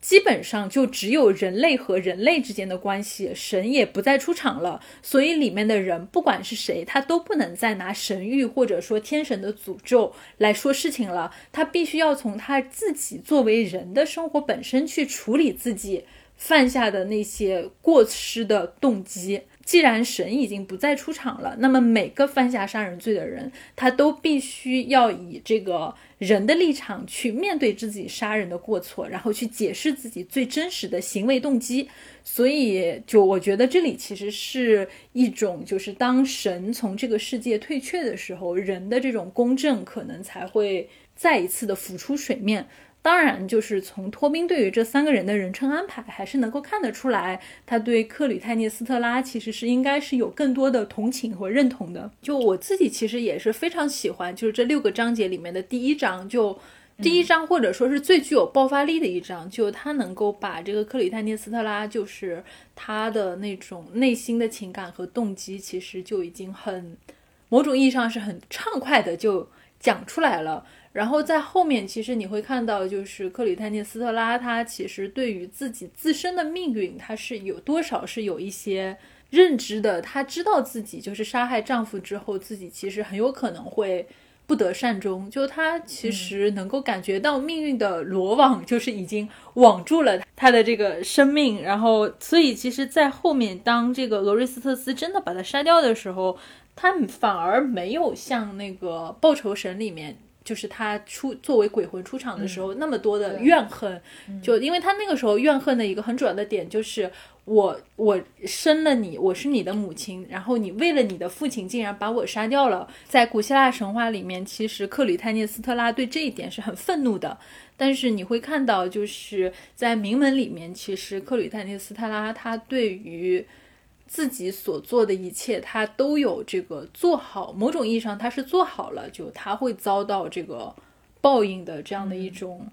基本上就只有人类和人类之间的关系，神也不再出场了。所以里面的人不管是谁，他都不能再拿神谕或者说天神的诅咒来说事情了。他必须要从他自己作为人的生活本身去处理自己犯下的那些过失的动机。既然神已经不再出场了，那么每个犯下杀人罪的人，他都必须要以这个人的立场去面对自己杀人的过错，然后去解释自己最真实的行为动机。所以，就我觉得这里其实是一种，就是当神从这个世界退却的时候，人的这种公正可能才会再一次的浮出水面。当然，就是从托宾对于这三个人的人称安排，还是能够看得出来，他对克吕泰涅斯特拉其实是应该是有更多的同情和认同的。就我自己其实也是非常喜欢，就是这六个章节里面的第一章，就第一章或者说是最具有爆发力的一章，就他能够把这个克吕泰涅斯特拉，就是他的那种内心的情感和动机，其实就已经很某种意义上是很畅快的就讲出来了。然后在后面，其实你会看到，就是克里泰涅斯特拉，他其实对于自己自身的命运，他是有多少是有一些认知的。她知道自己就是杀害丈夫之后，自己其实很有可能会不得善终。就她其实能够感觉到命运的罗网，就是已经网住了她的这个生命。然后，所以其实，在后面，当这个罗瑞斯特斯真的把她杀掉的时候，他反而没有像那个报仇神里面。就是他出作为鬼魂出场的时候，那么多的怨恨，就因为他那个时候怨恨的一个很主要的点就是我我生了你，我是你的母亲，然后你为了你的父亲竟然把我杀掉了。在古希腊神话里面，其实克吕泰涅斯特拉对这一点是很愤怒的。但是你会看到，就是在铭文里面，其实克吕泰涅斯特拉他对于。自己所做的一切，他都有这个做好，某种意义上他是做好了，就他会遭到这个报应的这样的一种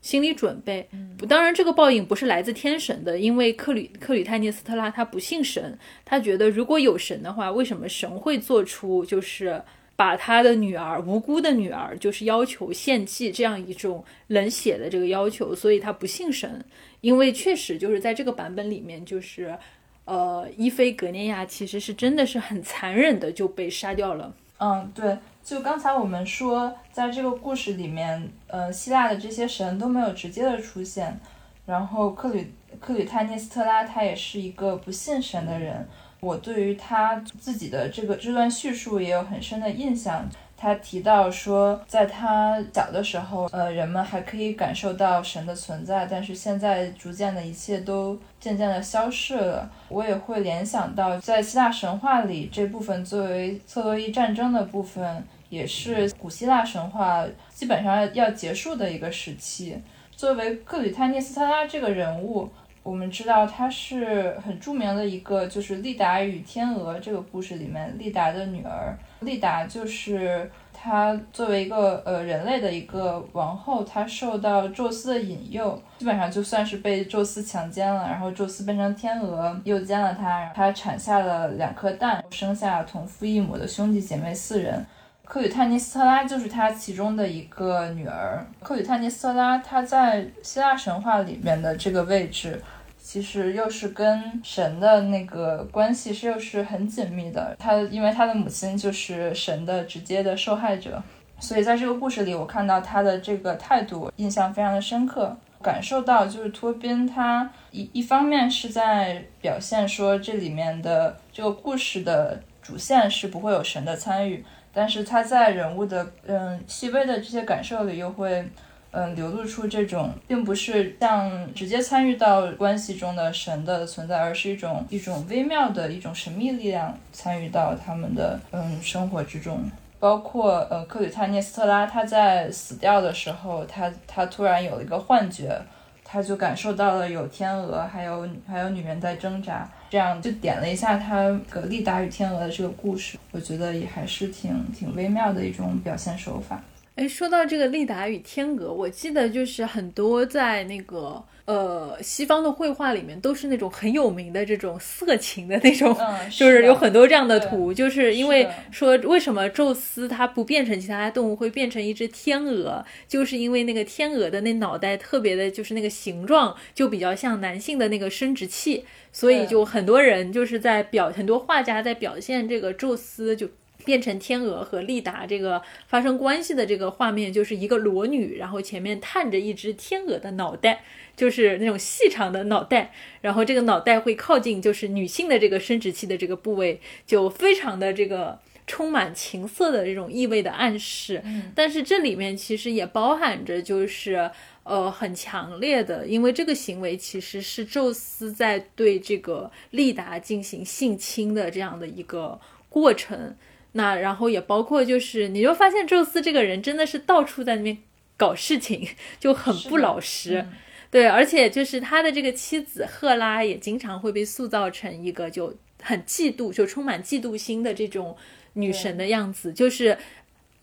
心理准备。当然，这个报应不是来自天神的，因为克吕克吕泰涅斯特拉他不信神，他觉得如果有神的话，为什么神会做出就是把他的女儿无辜的女儿就是要求献祭这样一种冷血的这个要求？所以他不信神，因为确实就是在这个版本里面就是。呃，伊菲格涅亚其实是真的是很残忍的就被杀掉了。嗯，对，就刚才我们说，在这个故事里面，呃，希腊的这些神都没有直接的出现，然后克吕克吕泰涅斯特拉他也是一个不信神的人，我对于他自己的这个这段叙述也有很深的印象。他提到说，在他小的时候，呃，人们还可以感受到神的存在，但是现在逐渐的一切都渐渐的消逝了。我也会联想到，在希腊神话里，这部分作为特洛伊战争的部分，也是古希腊神话基本上要结束的一个时期。作为克吕泰涅斯特拉这个人物，我们知道他是很著名的一个，就是利达与天鹅这个故事里面，利达的女儿。利达就是她作为一个呃人类的一个王后，她受到宙斯的引诱，基本上就算是被宙斯强奸了，然后宙斯变成天鹅诱奸了她，她产下了两颗蛋，生下同父异母的兄弟姐妹四人。克吕泰涅斯特拉就是她其中的一个女儿。克吕泰涅斯特拉她在希腊神话里面的这个位置。其实又是跟神的那个关系是又是很紧密的。他因为他的母亲就是神的直接的受害者，所以在这个故事里，我看到他的这个态度，印象非常的深刻，感受到就是托宾他一一方面是在表现说这里面的这个故事的主线是不会有神的参与，但是他在人物的嗯细微的这些感受里又会。嗯，流露出这种并不是像直接参与到关系中的神的存在，而是一种一种微妙的一种神秘力量参与到他们的嗯生活之中。包括呃克吕泰涅斯特拉他在死掉的时候，他他突然有了一个幻觉，他就感受到了有天鹅还有还有女人在挣扎，这样就点了一下他格丽达与天鹅的这个故事，我觉得也还是挺挺微妙的一种表现手法。哎，说到这个利达与天鹅，我记得就是很多在那个呃西方的绘画里面都是那种很有名的这种色情的那种，嗯，就是有很多这样的图，就是因为说为什么宙斯他不变成其他动物，会变成一只天鹅，就是因为那个天鹅的那脑袋特别的，就是那个形状就比较像男性的那个生殖器，所以就很多人就是在表很多画家在表现这个宙斯就。变成天鹅和丽达这个发生关系的这个画面，就是一个裸女，然后前面探着一只天鹅的脑袋，就是那种细长的脑袋，然后这个脑袋会靠近就是女性的这个生殖器的这个部位，就非常的这个充满情色的这种意味的暗示。嗯但是这里面其实也包含着就是。呃，很强烈的，因为这个行为其实是宙斯在对这个利达进行性侵的这样的一个过程。那然后也包括就是，你就发现宙斯这个人真的是到处在那边搞事情，就很不老实。嗯对，而且就是他的这个妻子赫拉也经常会被塑造成一个就很嫉妒，就充满嫉妒心的这种女神的样子。就是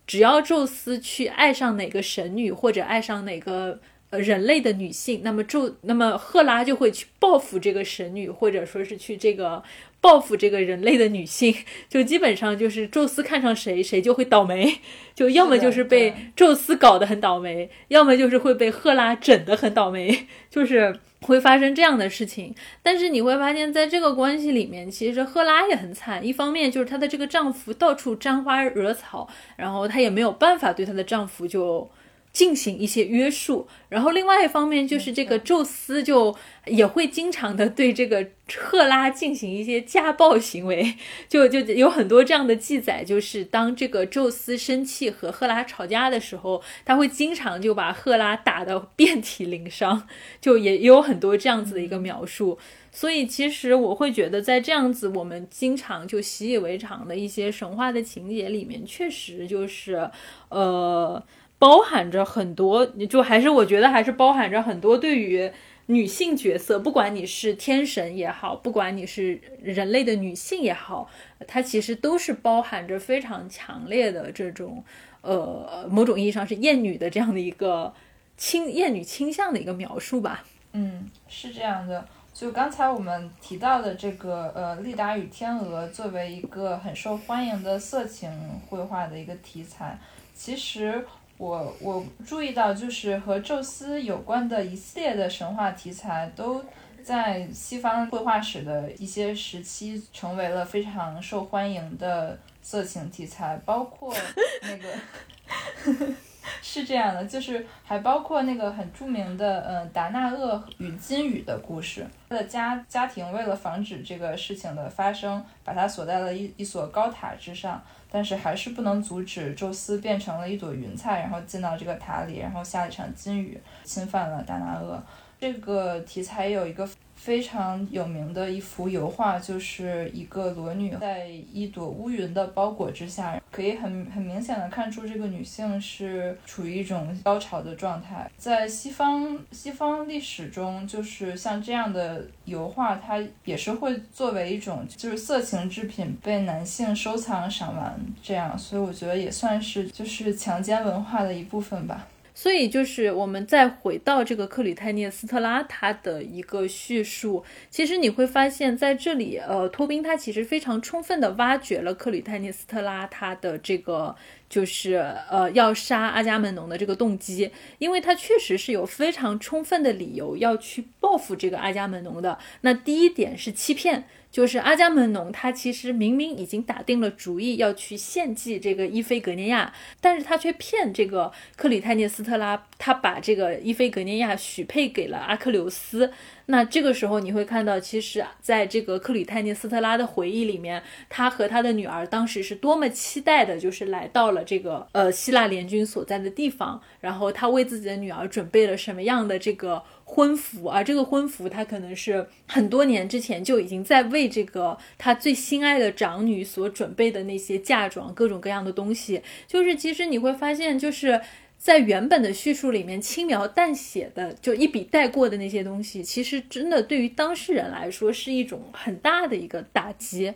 只要宙斯去爱上哪个神女或者爱上哪个呃人类的女性，那么宙那么赫拉就会去报复这个神女，或者说是去这个报复这个人类的女性。就基本上就是宙斯看上谁，谁就会倒霉。就要么就是被宙斯搞得很倒霉，要么就是会被赫拉整得很倒霉，就是会发生这样的事情。但是你会发现在这个关系里面，其实赫拉也很惨。一方面就是她的这个丈夫到处沾花惹草，然后她也没有办法对她的丈夫就。进行一些约束，然后另外一方面就是这个宙斯就也会经常的对这个赫拉进行一些家暴行为，(laughs) 就就有很多这样的记载，就是当这个宙斯生气和赫拉吵架的时候，他会经常就把赫拉打得遍体鳞伤，(laughs) 就也也有很多这样子的一个描述。所以其实我会觉得，在这样子我们经常就习以为常的一些神话的情节里面，确实就是呃。包含着很多，就还是我觉得还是包含着很多对于女性角色，不管你是天神也好，不管你是人类的女性也好，它其实都是包含着非常强烈的这种呃某种意义上是厌女的这样的一个倾厌女倾向的一个描述吧。嗯，是这样的。就刚才我们提到的这个呃，利达与天鹅作为一个很受欢迎的色情绘画的一个题材，其实我我注意到，就是和宙斯有关的一系列的神话题材都。在西方绘画史的一些时期，成为了非常受欢迎的色情题材，包括 (laughs) 那个 (laughs) 是这样的，就是还包括那个很著名的呃达纳厄与金羽的故事。他的家家庭为了防止这个事情的发生，把他锁在了一一所高塔之上，但是还是不能阻止宙斯变成了一朵云彩，然后进到这个塔里，然后下了一场金雨，侵犯了达那厄。这个题材有一个非常有名的一幅油画，就是一个裸女在一朵乌云的包裹之下，可以很很明显的看出这个女性是处于一种高潮的状态。在西方西方历史中，就是像这样的油画，它也是会作为一种就是色情制品被男性收藏赏玩这样，所以我觉得也算是就是强奸文化的一部分吧。所以就是我们再回到这个克里泰涅斯特拉他的一个叙述，其实你会发现在这里，呃，托宾他其实非常充分的挖掘了克里泰涅斯特拉他的这个就是呃要杀阿伽门农的这个动机，因为他确实是有非常充分的理由要去报复这个阿伽门农的。那第一点是欺骗。就是阿伽门农，他其实明明已经打定了主意要去献祭这个伊菲格涅亚，但是他却骗这个克里泰涅斯特拉，他把这个伊菲格涅亚许配给了阿克琉斯。那这个时候你会看到，其实在这个克里泰涅斯特拉的回忆里面，他和他的女儿当时是多么期待的，就是来到了这个呃希腊联军所在的地方，然后他为自己的女儿准备了什么样的这个。婚服啊，这个婚服他可能是很多年之前就已经在为这个他最心爱的长女所准备的那些嫁妆，各种各样的东西。就是其实你会发现，就是在原本的叙述里面轻描淡写的就一笔带过的那些东西，其实真的对于当事人来说是一种很大的一个打击。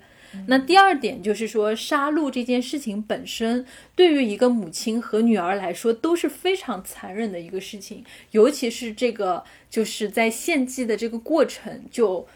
那第二点就是说，杀戮这件事情本身，对于一个母亲和女儿来说都是非常残忍的一个事情，尤其是这个就是在献祭的这个过程就。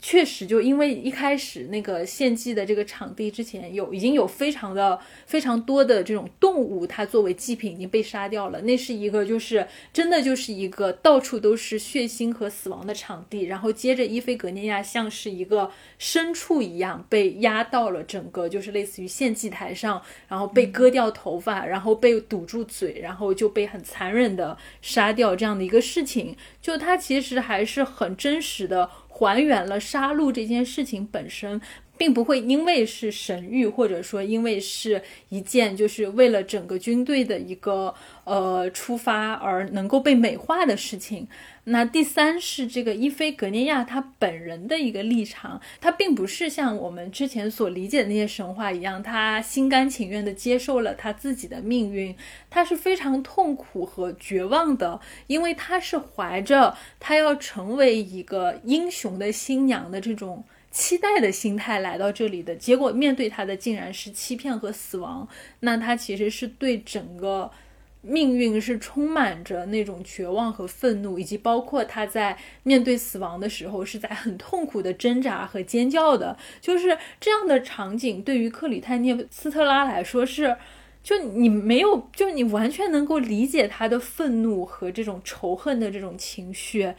确实，就因为一开始那个献祭的这个场地之前有已经有非常的非常多的这种动物，它作为祭品已经被杀掉了。那是一个就是真的就是一个到处都是血腥和死亡的场地。然后接着伊菲格涅亚像是一个牲畜一样被压到了整个就是类似于献祭台上，然后被割掉头发，然后被堵住嘴，然后就被很残忍的杀掉这样的一个事情。就它其实还是很真实的。还原了杀戮这件事情本身，并不会因为是神谕，或者说因为是一件就是为了整个军队的一个呃出发而能够被美化的事情。那第三是这个伊菲格涅亚他本人的一个立场，他并不是像我们之前所理解的那些神话一样，他心甘情愿的接受了他自己的命运，他是非常痛苦和绝望的，因为他是怀着他要成为一个英雄的新娘的这种期待的心态来到这里的，结果面对他的竟然是欺骗和死亡，那他其实是对整个。命运是充满着那种绝望和愤怒，以及包括他在面对死亡的时候是在很痛苦的挣扎和尖叫的，就是这样的场景，对于克里泰涅斯特拉来说是，就你没有，就你完全能够理解他的愤怒和这种仇恨的这种情绪。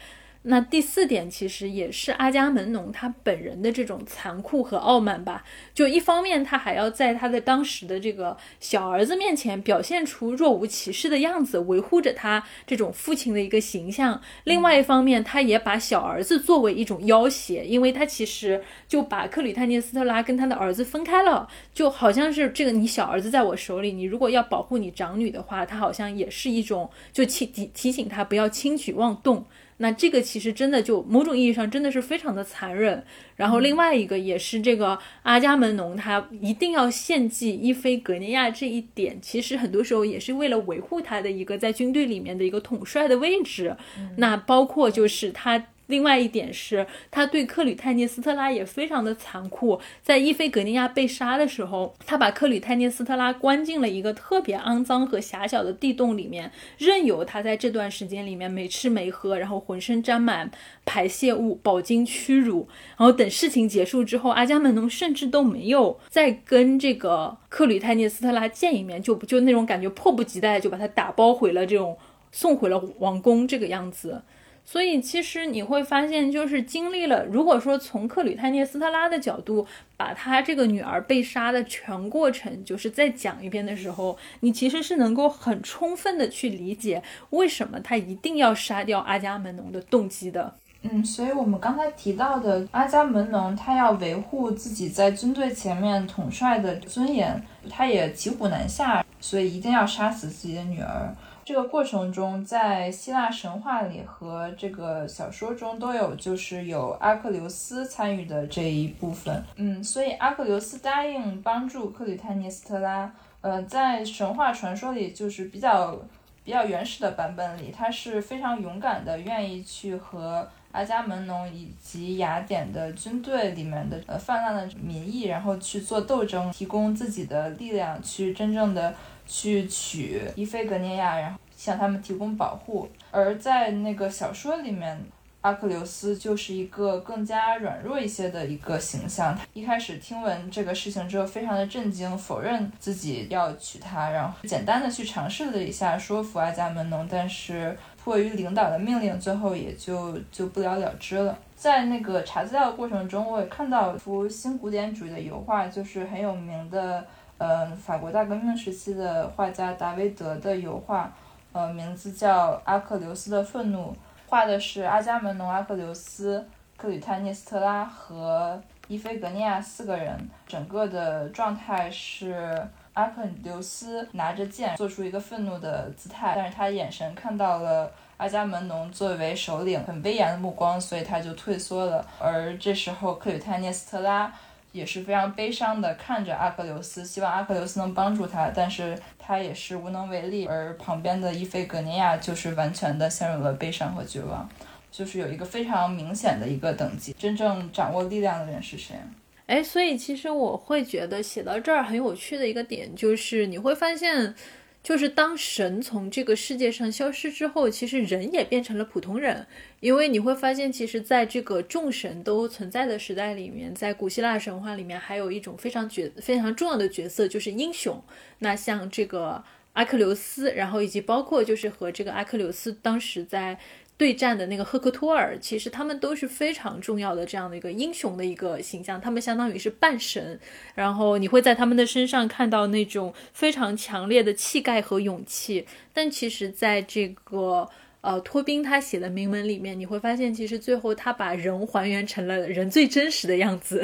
那第四点其实也是阿伽门农他本人的这种残酷和傲慢吧。就一方面，他还要在他的当时的这个小儿子面前表现出若无其事的样子，维护着他这种父亲的一个形象；另外一方面，他也把小儿子作为一种要挟，因为他其实就把克里泰涅斯特拉跟他的儿子分开了，就好像是这个你小儿子在我手里，你如果要保护你长女的话，他好像也是一种就提提提醒他不要轻举妄动。那这个其实真的就某种意义上真的是非常的残忍。然后另外一个也是这个阿伽门农他一定要献祭伊菲格尼亚这一点，其实很多时候也是为了维护他的一个在军队里面的一个统帅的位置。那包括就是他。另外一点是，他对克吕泰涅斯特拉也非常的残酷。在伊菲格尼亚被杀的时候，他把克吕泰涅斯特拉关进了一个特别肮脏和狭小的地洞里面，任由他在这段时间里面没吃没喝，然后浑身沾满排泄物，饱经屈辱。然后等事情结束之后，阿伽门农甚至都没有再跟这个克吕泰涅斯特拉见一面，就不就那种感觉迫不及待就把他打包回了这种送回了王宫这个样子。所以，其实你会发现，就是经历了，如果说从克吕泰涅斯特拉的角度，把他这个女儿被杀的全过程，就是再讲一遍的时候，你其实是能够很充分的去理解为什么他一定要杀掉阿伽门农的动机的。嗯，所以我们刚才提到的阿伽门农，他要维护自己在军队前面统帅的尊严，他也骑虎难下，所以一定要杀死自己的女儿。这个过程中，在希腊神话里和这个小说中都有，就是有阿克琉斯参与的这一部分。嗯，所以阿克琉斯答应帮助克吕泰涅斯特拉。呃，在神话传说里，就是比较比较原始的版本里，他是非常勇敢的，愿意去和阿伽门农以及雅典的军队里面的呃泛滥的民意，然后去做斗争，提供自己的力量，去真正的。去取伊菲格涅亚，然后向他们提供保护。而在那个小说里面，阿克琉斯就是一个更加软弱一些的一个形象。他一开始听闻这个事情之后，非常的震惊，否认自己要娶她，然后简单的去尝试了一下说服阿伽门农，但是迫于领导的命令，最后也就就不了了之了。在那个查资料的过程中，我也看到一幅新古典主义的油画，就是很有名的。呃，法国大革命时期的画家达维德的油画，呃，名字叫《阿克琉斯的愤怒》，画的是阿伽门农、阿克琉斯、克吕泰涅斯特拉和伊菲格涅亚四个人。整个的状态是阿克琉斯拿着剑，做出一个愤怒的姿态，但是他眼神看到了阿伽门农作为首领很威严的目光，所以他就退缩了。而这时候，克吕泰涅斯特拉。也是非常悲伤的看着阿克琉斯，希望阿克琉斯能帮助他，但是他也是无能为力。而旁边的伊菲格尼亚就是完全的陷入了悲伤和绝望，就是有一个非常明显的一个等级。真正掌握力量的人是谁？哎，所以其实我会觉得写到这儿很有趣的一个点，就是你会发现，就是当神从这个世界上消失之后，其实人也变成了普通人。因为你会发现，其实在这个众神都存在的时代里面，在古希腊神话里面，还有一种非常角非常重要的角色，就是英雄。那像这个阿克琉斯，然后以及包括就是和这个阿克琉斯当时在。对战的那个赫克托尔，其实他们都是非常重要的这样的一个英雄的一个形象，他们相当于是半神，然后你会在他们的身上看到那种非常强烈的气概和勇气，但其实在这个。呃，托宾他写的铭文里面，你会发现，其实最后他把人还原成了人最真实的样子。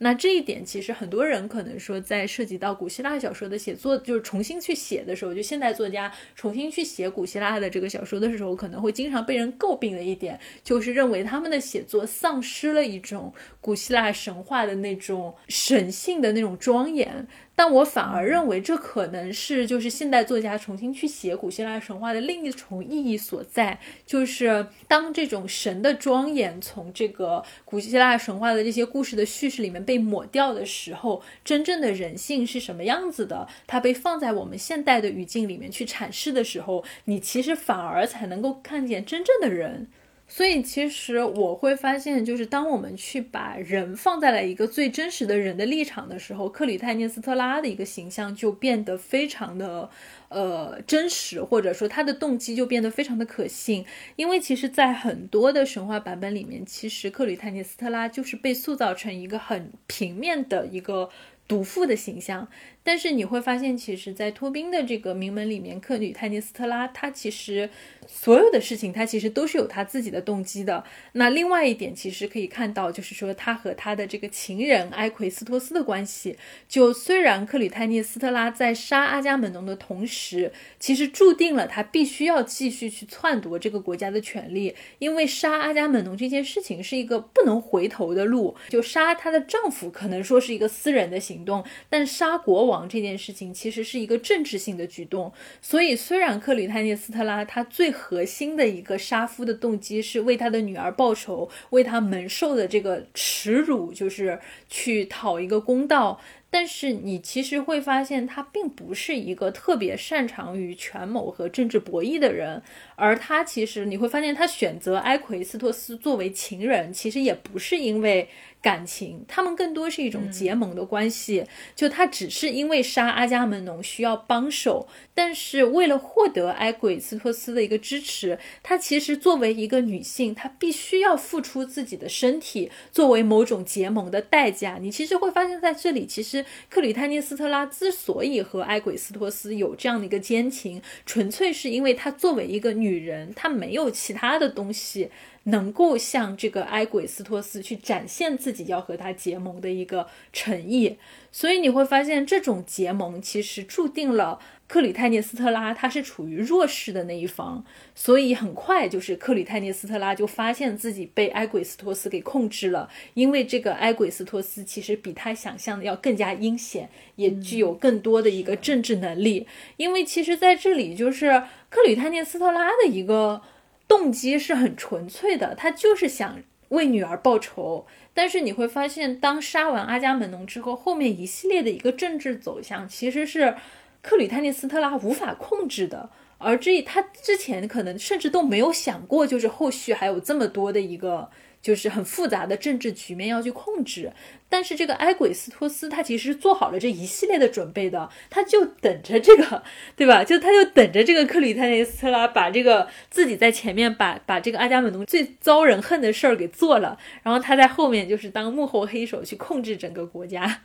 那这一点，其实很多人可能说，在涉及到古希腊小说的写作，就是重新去写的时候，就现代作家重新去写古希腊的这个小说的时候，可能会经常被人诟病的一点，就是认为他们的写作丧失了一种古希腊神话的那种神性的那种庄严。但我反而认为，这可能是就是现代作家重新去写古希腊神话的另一重意义所在，就是当这种神的庄严从这个古希腊神话的这些故事的叙事里面被抹掉的时候，真正的人性是什么样子的？它被放在我们现代的语境里面去阐释的时候，你其实反而才能够看见真正的人。所以，其实我会发现，就是当我们去把人放在了一个最真实的人的立场的时候，克里泰涅斯特拉的一个形象就变得非常的，呃，真实，或者说他的动机就变得非常的可信。因为其实，在很多的神话版本里面，其实克里泰涅斯特拉就是被塑造成一个很平面的一个毒妇的形象。但是你会发现，其实，在托宾的这个名门里面，克里泰涅斯特拉他其实。所有的事情，他其实都是有他自己的动机的。那另外一点，其实可以看到，就是说他和他的这个情人埃奎斯托斯的关系。就虽然克里泰涅斯特拉在杀阿伽门农的同时，其实注定了他必须要继续去篡夺这个国家的权利，因为杀阿伽门农这件事情是一个不能回头的路。就杀她的丈夫，可能说是一个私人的行动，但杀国王这件事情其实是一个政治性的举动。所以，虽然克里泰涅斯特拉他最核心的一个杀夫的动机是为他的女儿报仇，为他蒙受的这个耻辱，就是去讨一个公道。但是你其实会发现，他并不是一个特别擅长于权谋和政治博弈的人，而他其实你会发现，他选择埃奎斯托斯作为情人，其实也不是因为。感情，他们更多是一种结盟的关系。就他只是因为杀阿伽门农需要帮手，但是为了获得埃奎斯托斯的一个支持，他其实作为一个女性，她必须要付出自己的身体作为某种结盟的代价。你其实会发现在这里，其实克里泰涅斯特拉之所以和埃奎斯托斯有这样的一个奸情，纯粹是因为她作为一个女女人，她没有其他的东西。能够像这个埃鬼斯托斯去展现自己要和他结盟的一个诚意，所以你会发现这种结盟其实注定了克里泰涅斯特拉他是处于弱势的那一方，所以很快就是克里泰涅斯特拉就发现自己被埃鬼斯托斯给控制了，因为这个埃鬼斯托斯其实比他想象的要更加阴险，也具有更多的一个政治能力，因为其实在这里就是克里泰涅斯特拉的一个。动机是很纯粹的，他就是想为女儿报仇。但是你会发现，当杀完阿伽门农之后，后面一系列的一个政治走向，其实是克里泰涅斯特拉无法控制的。而这他之前可能甚至都没有想过，就是后续还有这么多的一个。就是很复杂的政治局面要去控制，但是这个埃鬼斯托斯他其实做好了这一系列的准备的，他就等着这个，对吧？就他就等着这个克里泰涅斯特拉把这个自己在前面把把这个阿伽门农最遭人恨的事儿给做了，然后他在后面就是当幕后黑手去控制整个国家。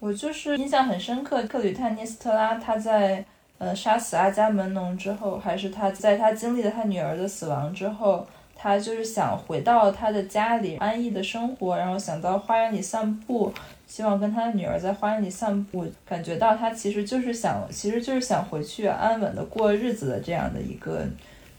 我就是印象很深刻，克里泰涅斯特拉他在呃杀死阿伽门农之后，还是他在他经历了他女儿的死亡之后。他就是想回到他的家里安逸的生活，然后想到花园里散步，希望跟他女儿在花园里散步，感觉到他其实就是想，其实就是想回去安稳的过日子的这样的一个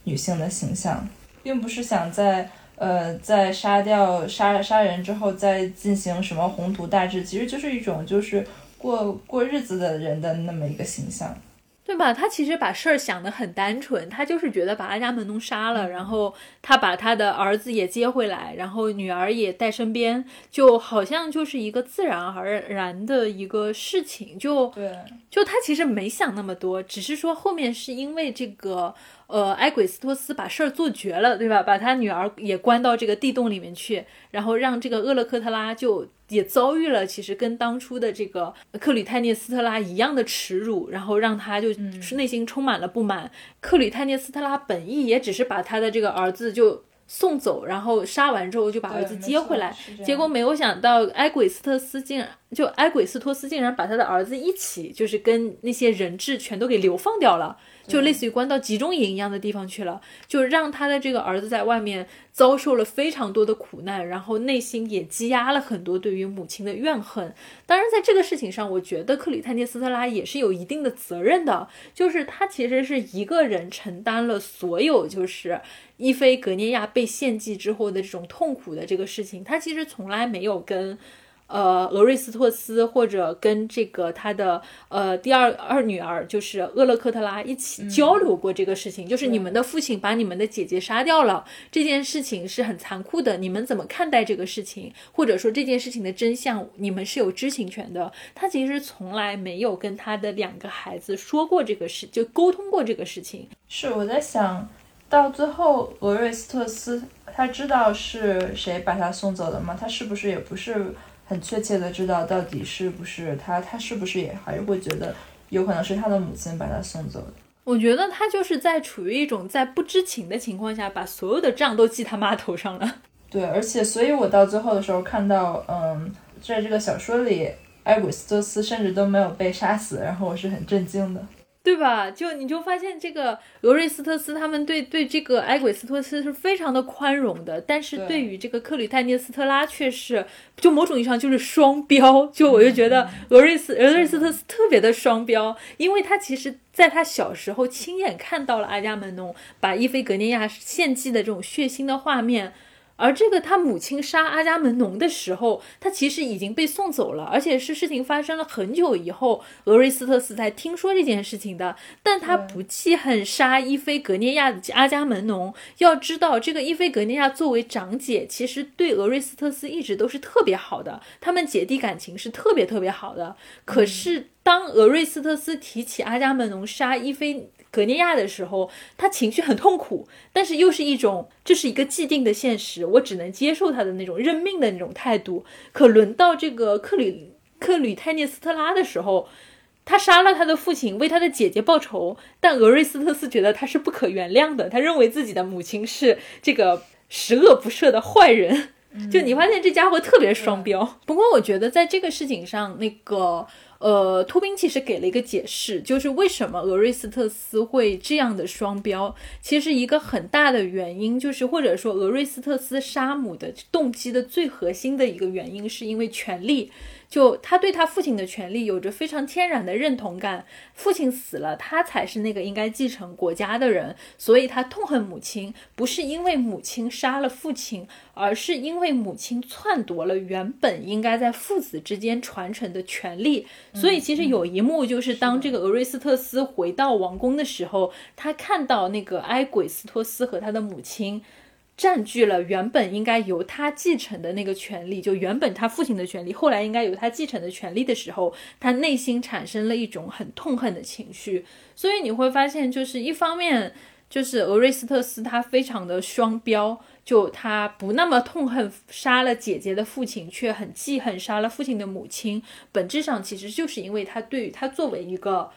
女性的形象，并不是想在呃在杀掉杀杀人之后再进行什么宏图大志，其实就是一种就是过过日子的人的那么一个形象。对吧？他其实把事儿想得很单纯，他就是觉得把阿伽门农杀了，然后他把他的儿子也接回来，然后女儿也带身边，就好像就是一个自然而然的一个事情。就对，就他其实没想那么多，只是说后面是因为这个。呃，埃鬼斯托斯把事儿做绝了，对吧？把他女儿也关到这个地洞里面去，然后让这个厄勒克特拉就也遭遇了其实跟当初的这个克吕泰涅斯特拉一样的耻辱，然后让他就是内心充满了不满。克吕泰涅斯特拉本意也只是把他的这个儿子就送走，然后杀完之后就把儿子接回来，结果没有想到埃鬼斯特斯竟然就埃鬼斯托斯竟然把他的儿子一起就是跟那些人质全都给流放掉了。就类似于关到集中营一样的地方去了，就让他的这个儿子在外面遭受了非常多的苦难，然后内心也积压了很多对于母亲的怨恨。当然，在这个事情上，我觉得克里泰涅斯特拉也是有一定的责任的，就是他其实是一个人承担了所有，就是伊菲格涅亚被献祭之后的这种痛苦的这个事情，他其实从来没有跟。呃，俄瑞斯托斯或者跟这个他的呃第二二女儿，就是厄勒克特拉一起交流过这个事情，就是你们的父亲把你们的姐姐杀掉了，这件事情是很残酷的，你们怎么看待这个事情？或者说这件事情的真相，你们是有知情权的。他其实从来没有跟他的两个孩子说过这个事，就沟通过这个事情。是我在想到最后，俄瑞斯特斯他知道是谁把他送走的吗？他是不是也不是？很确切的知道到底是不是他，他是不是也还是会觉得有可能是他的母亲把他送走的？我觉得他就是在处于一种在不知情的情况下，把所有的账都记他妈头上了。(laughs) 对，而且，所以我到最后的时候看到，嗯，在这个小说里，埃古斯托斯甚至都没有被杀死，然后我是很震惊的。对吧？就你就发现这个俄瑞斯特斯他们对对这个埃鬼斯托斯是非常的宽容的，但是对于这个克吕泰涅斯特拉却是，就某种意义上就是双标。就我就觉得俄瑞斯俄瑞斯特斯特别的双标，因为他其实在他小时候亲眼看到了阿伽门农把伊菲格涅亚献祭的这种血腥的画面。而这个他母亲杀阿伽门农的时候，他其实已经被送走了，而且是事情发生了很久以后，俄瑞斯特斯才听说这件事情的。但他不记恨杀伊菲格涅亚的阿伽门农。要知道，这个伊菲格涅亚作为长姐，其实对俄瑞斯特斯一直都是特别好的，他们姐弟感情是特别特别好的。可是当俄瑞斯特斯提起阿伽门农杀伊菲，格尼亚的时候，他情绪很痛苦，但是又是一种这是一个既定的现实，我只能接受他的那种认命的那种态度。可轮到这个克吕克吕泰涅斯特拉的时候，他杀了他的父亲，为他的姐姐报仇，但俄瑞斯特斯觉得他是不可原谅的，他认为自己的母亲是这个十恶不赦的坏人。(laughs) 就你发现这家伙特别双标。不过我觉得在这个事情上，那个。呃，托宾其实给了一个解释，就是为什么俄瑞斯特斯会这样的双标。其实一个很大的原因，就是或者说俄瑞斯特斯杀母的动机的最核心的一个原因，是因为权力。就他对他父亲的权利有着非常天然的认同感，父亲死了，他才是那个应该继承国家的人，所以他痛恨母亲，不是因为母亲杀了父亲，而是因为母亲篡夺了原本应该在父子之间传承的权利。所以其实有一幕就是当这个俄瑞斯特斯回到王宫的时候，他看到那个埃鬼斯托斯和他的母亲。占据了原本应该由他继承的那个权利，就原本他父亲的权利，后来应该由他继承的权利的时候，他内心产生了一种很痛恨的情绪。所以你会发现，就是一方面，就是俄瑞斯特斯他非常的双标，就他不那么痛恨杀了姐姐的父亲，却很记恨杀了父亲的母亲。本质上其实就是因为他对于他作为一个。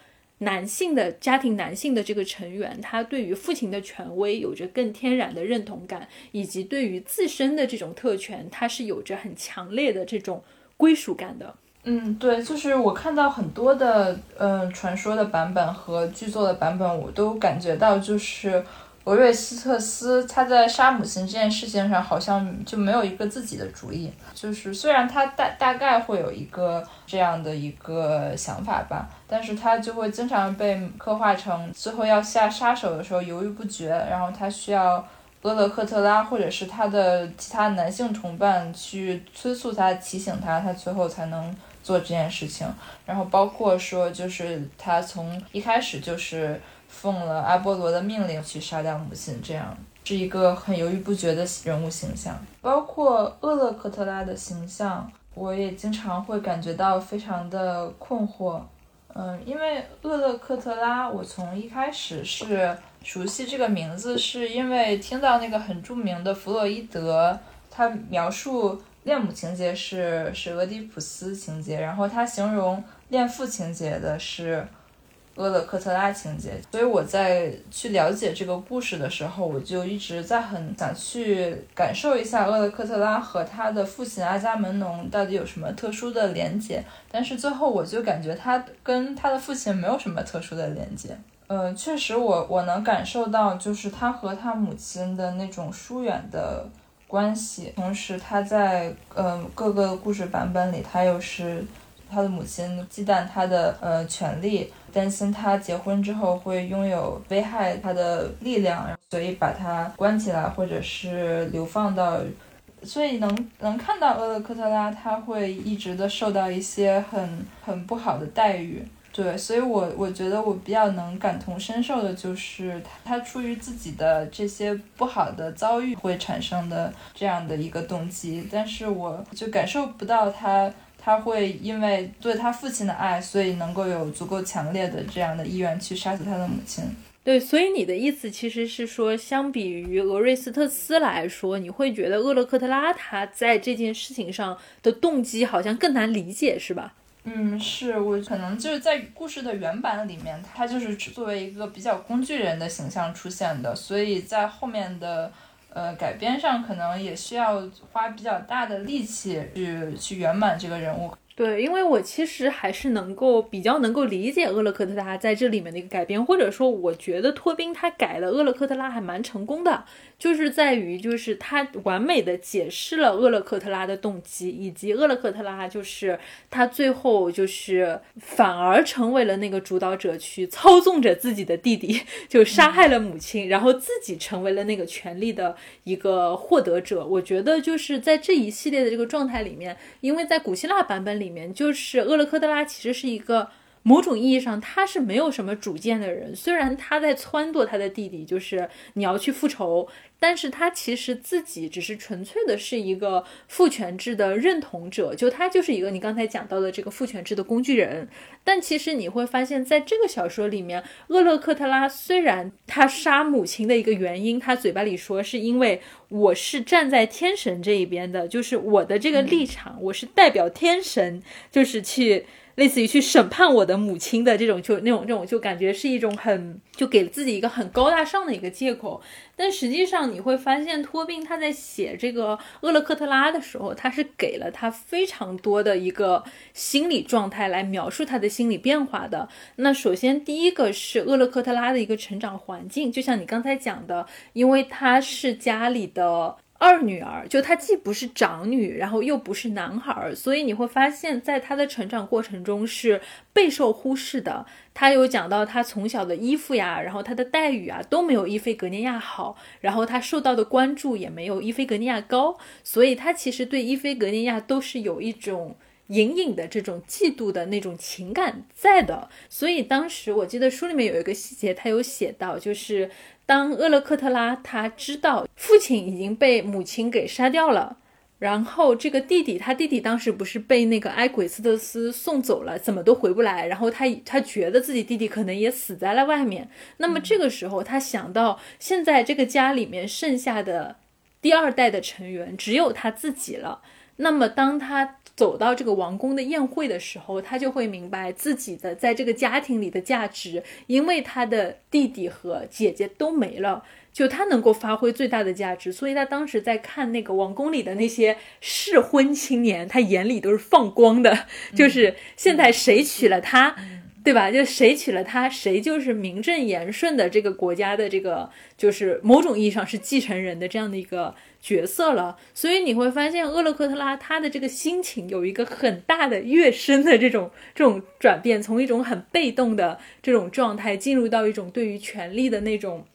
男性的家庭，男性的这个成员，他对于父亲的权威有着更天然的认同感，以及对于自身的这种特权，他是有着很强烈的这种归属感的。嗯，对，就是我看到很多的嗯传说的版本和剧作的版本，我都感觉到就是。俄瑞斯特斯他在杀母亲这件事情上好像就没有一个自己的主意，就是虽然他大大概会有一个这样的一个想法吧，但是他就会经常被刻画成最后要下杀手的时候犹豫不决，然后他需要厄勒克特拉或者是他的其他男性同伴去催促他、提醒他，他最后才能做这件事情。然后包括说，就是他从一开始就是奉了阿波罗的命令去杀掉母亲，这样是一个很犹豫不决的人物形象。包括厄勒克特拉的形象，我也经常会感觉到非常的困惑。嗯，因为厄勒克特拉，我从一开始是熟悉这个名字，是因为听到那个很著名的弗洛伊德，他描述恋母情节是是俄狄浦斯情节，然后他形容恋父情节的是。厄勒克特拉情节，所以我在去了解这个故事的时候，我就一直在很想去感受一下厄勒克特拉和他的父亲阿伽门农到底有什么特殊的连接。但是最后我就感觉他跟他的父亲没有什么特殊的连接。呃，确实我我能感受到，就是他和他母亲的那种疏远的关系。同时他在呃各个故事版本里，他又是他的母亲忌惮他的呃权利。担心他结婚之后会拥有危害他的力量，所以把他关起来，或者是流放到，所以能能看到厄勒克特拉他会一直的受到一些很很不好的待遇。对，所以我我觉得我比较能感同身受的就是他他出于自己的这些不好的遭遇会产生的这样的一个动机，但是我就感受不到他。他会因为对他父亲的爱，所以能够有足够强烈的这样的意愿去杀死他的母亲。对，所以你的意思其实是说，相比于俄瑞斯特斯来说，你会觉得厄勒克特拉他在这件事情上的动机好像更难理解，是吧？嗯，是我可能就是在故事的原版里面，他就是作为一个比较工具人的形象出现的，所以在后面的。呃，改编上可能也需要花比较大的力气去去圆满这个人物。对，因为我其实还是能够比较能够理解厄勒克特拉在这里面的一个改编，或者说我觉得托宾他改了厄勒克特拉还蛮成功的。就是在于，就是他完美的解释了厄勒克特拉的动机，以及厄勒克特拉就是他最后就是反而成为了那个主导者，去操纵着自己的弟弟，就杀害了母亲，然后自己成为了那个权力的一个获得者。我觉得就是在这一系列的这个状态里面，因为在古希腊版本里面，就是厄勒克特拉其实是一个。某种意义上，他是没有什么主见的人。虽然他在撺掇他的弟弟，就是你要去复仇，但是他其实自己只是纯粹的是一个父权制的认同者，就他就是一个你刚才讲到的这个父权制的工具人。但其实你会发现在这个小说里面，厄勒克特拉虽然他杀母亲的一个原因，他嘴巴里说是因为我是站在天神这一边的，就是我的这个立场，我是代表天神，就是去。类似于去审判我的母亲的这种，就那种这种，就感觉是一种很就给自己一个很高大上的一个借口。但实际上你会发现，托宾他在写这个厄勒克特拉的时候，他是给了他非常多的一个心理状态来描述他的心理变化的。那首先第一个是厄勒克特拉的一个成长环境，就像你刚才讲的，因为他是家里的。二女儿就她既不是长女，然后又不是男孩儿，所以你会发现在她的成长过程中是备受忽视的。她有讲到她从小的衣服呀，然后她的待遇啊都没有伊菲格尼亚好，然后她受到的关注也没有伊菲格尼亚高，所以她其实对伊菲格尼亚都是有一种隐隐的这种嫉妒的那种情感在的。所以当时我记得书里面有一个细节，他有写到就是。当厄勒克特拉他知道父亲已经被母亲给杀掉了，然后这个弟弟，他弟弟当时不是被那个埃鬼斯特斯送走了，怎么都回不来。然后他他觉得自己弟弟可能也死在了外面。那么这个时候，他想到现在这个家里面剩下的第二代的成员只有他自己了。那么当他走到这个王宫的宴会的时候，他就会明白自己的在这个家庭里的价值，因为他的弟弟和姐姐都没了，就他能够发挥最大的价值。所以他当时在看那个王宫里的那些适婚青年，他眼里都是放光的，就是现在谁娶了她。对吧？就谁娶了她，谁就是名正言顺的这个国家的这个，就是某种意义上是继承人的这样的一个角色了。所以你会发现，厄勒克特拉他的这个心情有一个很大的跃升的这种这种转变，从一种很被动的这种状态，进入到一种对于权力的那种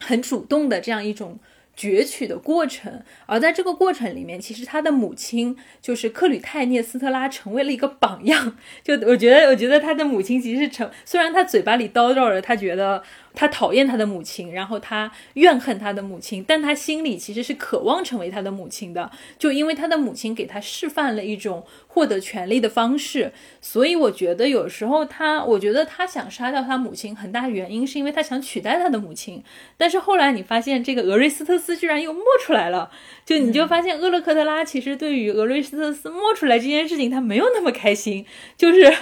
很主动的这样一种。攫取的过程，而在这个过程里面，其实他的母亲就是克吕泰涅斯特拉成为了一个榜样。就我觉得，我觉得他的母亲其实成，虽然他嘴巴里叨叨着，他觉得。他讨厌他的母亲，然后他怨恨他的母亲，但他心里其实是渴望成为他的母亲的，就因为他的母亲给他示范了一种获得权利的方式，所以我觉得有时候他，我觉得他想杀掉他母亲，很大原因是因为他想取代他的母亲，但是后来你发现这个俄瑞斯特斯居然又摸出来了，就你就发现厄勒克特拉其实对于俄瑞斯特斯摸出来这件事情他没有那么开心，就是。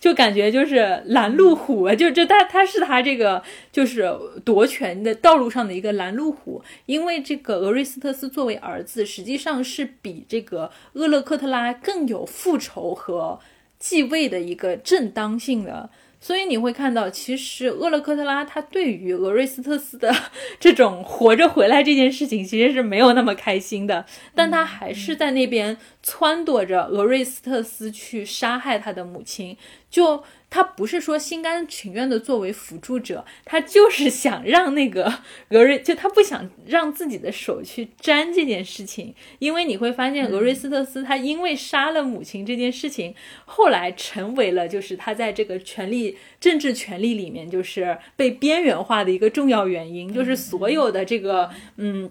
就感觉就是拦路虎啊，就就他他是他这个就是夺权的道路上的一个拦路虎，因为这个俄瑞斯特斯作为儿子，实际上是比这个厄勒克特拉更有复仇和继位的一个正当性的。所以你会看到，其实厄勒克特拉他对于俄瑞斯特斯的 (laughs) 这种活着回来这件事情，其实是没有那么开心的，但他还是在那边撺掇着俄瑞斯特斯去杀害他的母亲，就。他不是说心甘情愿的作为辅助者，他就是想让那个俄瑞，就他不想让自己的手去沾这件事情，因为你会发现俄瑞斯特斯他因为杀了母亲这件事情，后来成为了就是他在这个权力政治权力里面就是被边缘化的一个重要原因，就是所有的这个嗯，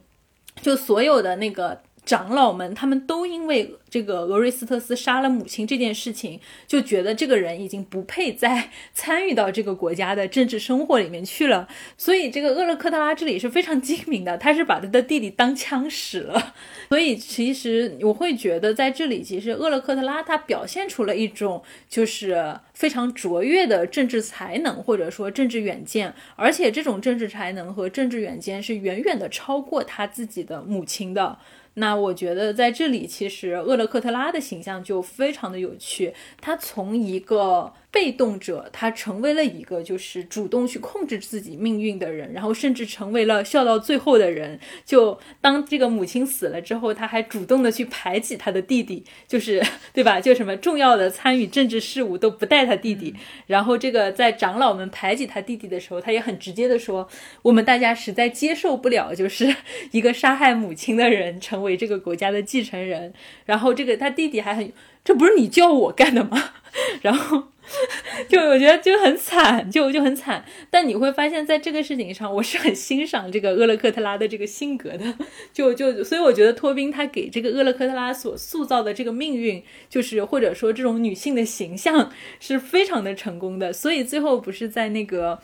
就所有的那个。长老们，他们都因为这个俄瑞斯特斯杀了母亲这件事情，就觉得这个人已经不配再参与到这个国家的政治生活里面去了。所以，这个厄勒克特拉这里是非常精明的，他是把他的弟弟当枪使了。(laughs) 所以，其实我会觉得，在这里，其实厄勒克特拉他表现出了一种就是非常卓越的政治才能，或者说政治远见，而且这种政治才能和政治远见是远远的超过他自己的母亲的。那我觉得在这里，其实厄勒克特拉的形象就非常的有趣。他从一个被动者，他成为了一个就是主动去控制自己命运的人，然后甚至成为了笑到最后的人。就当这个母亲死了之后，他还主动的去排挤他的弟弟，就是对吧？就什么重要的参与政治事务都不带他弟弟。然后这个在长老们排挤他弟弟的时候，他也很直接的说：“我们大家实在接受不了，就是一个杀害母亲的人成。”为这个国家的继承人，然后这个他弟弟还很，这不是你叫我干的吗？(laughs) 然后 (laughs) 就我觉得就很惨，就就很惨。但你会发现在这个事情上，我是很欣赏这个厄勒克特拉的这个性格的。就就所以我觉得托宾他给这个厄勒克特拉所塑造的这个命运，就是或者说这种女性的形象是非常的成功的。所以最后不是在那个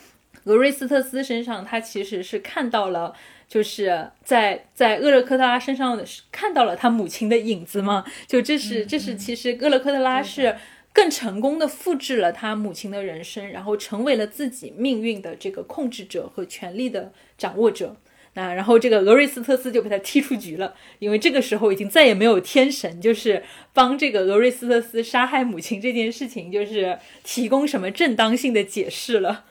俄瑞斯特斯身上，他其实是看到了。就是在在厄勒克特拉身上看到了他母亲的影子吗？就这是这是其实厄勒克特拉是更成功的复制了他母亲的人生，然后成为了自己命运的这个控制者和权力的掌握者。那然后这个俄瑞斯特斯就被他踢出局了，因为这个时候已经再也没有天神，就是帮这个俄瑞斯特斯杀害母亲这件事情，就是提供什么正当性的解释了。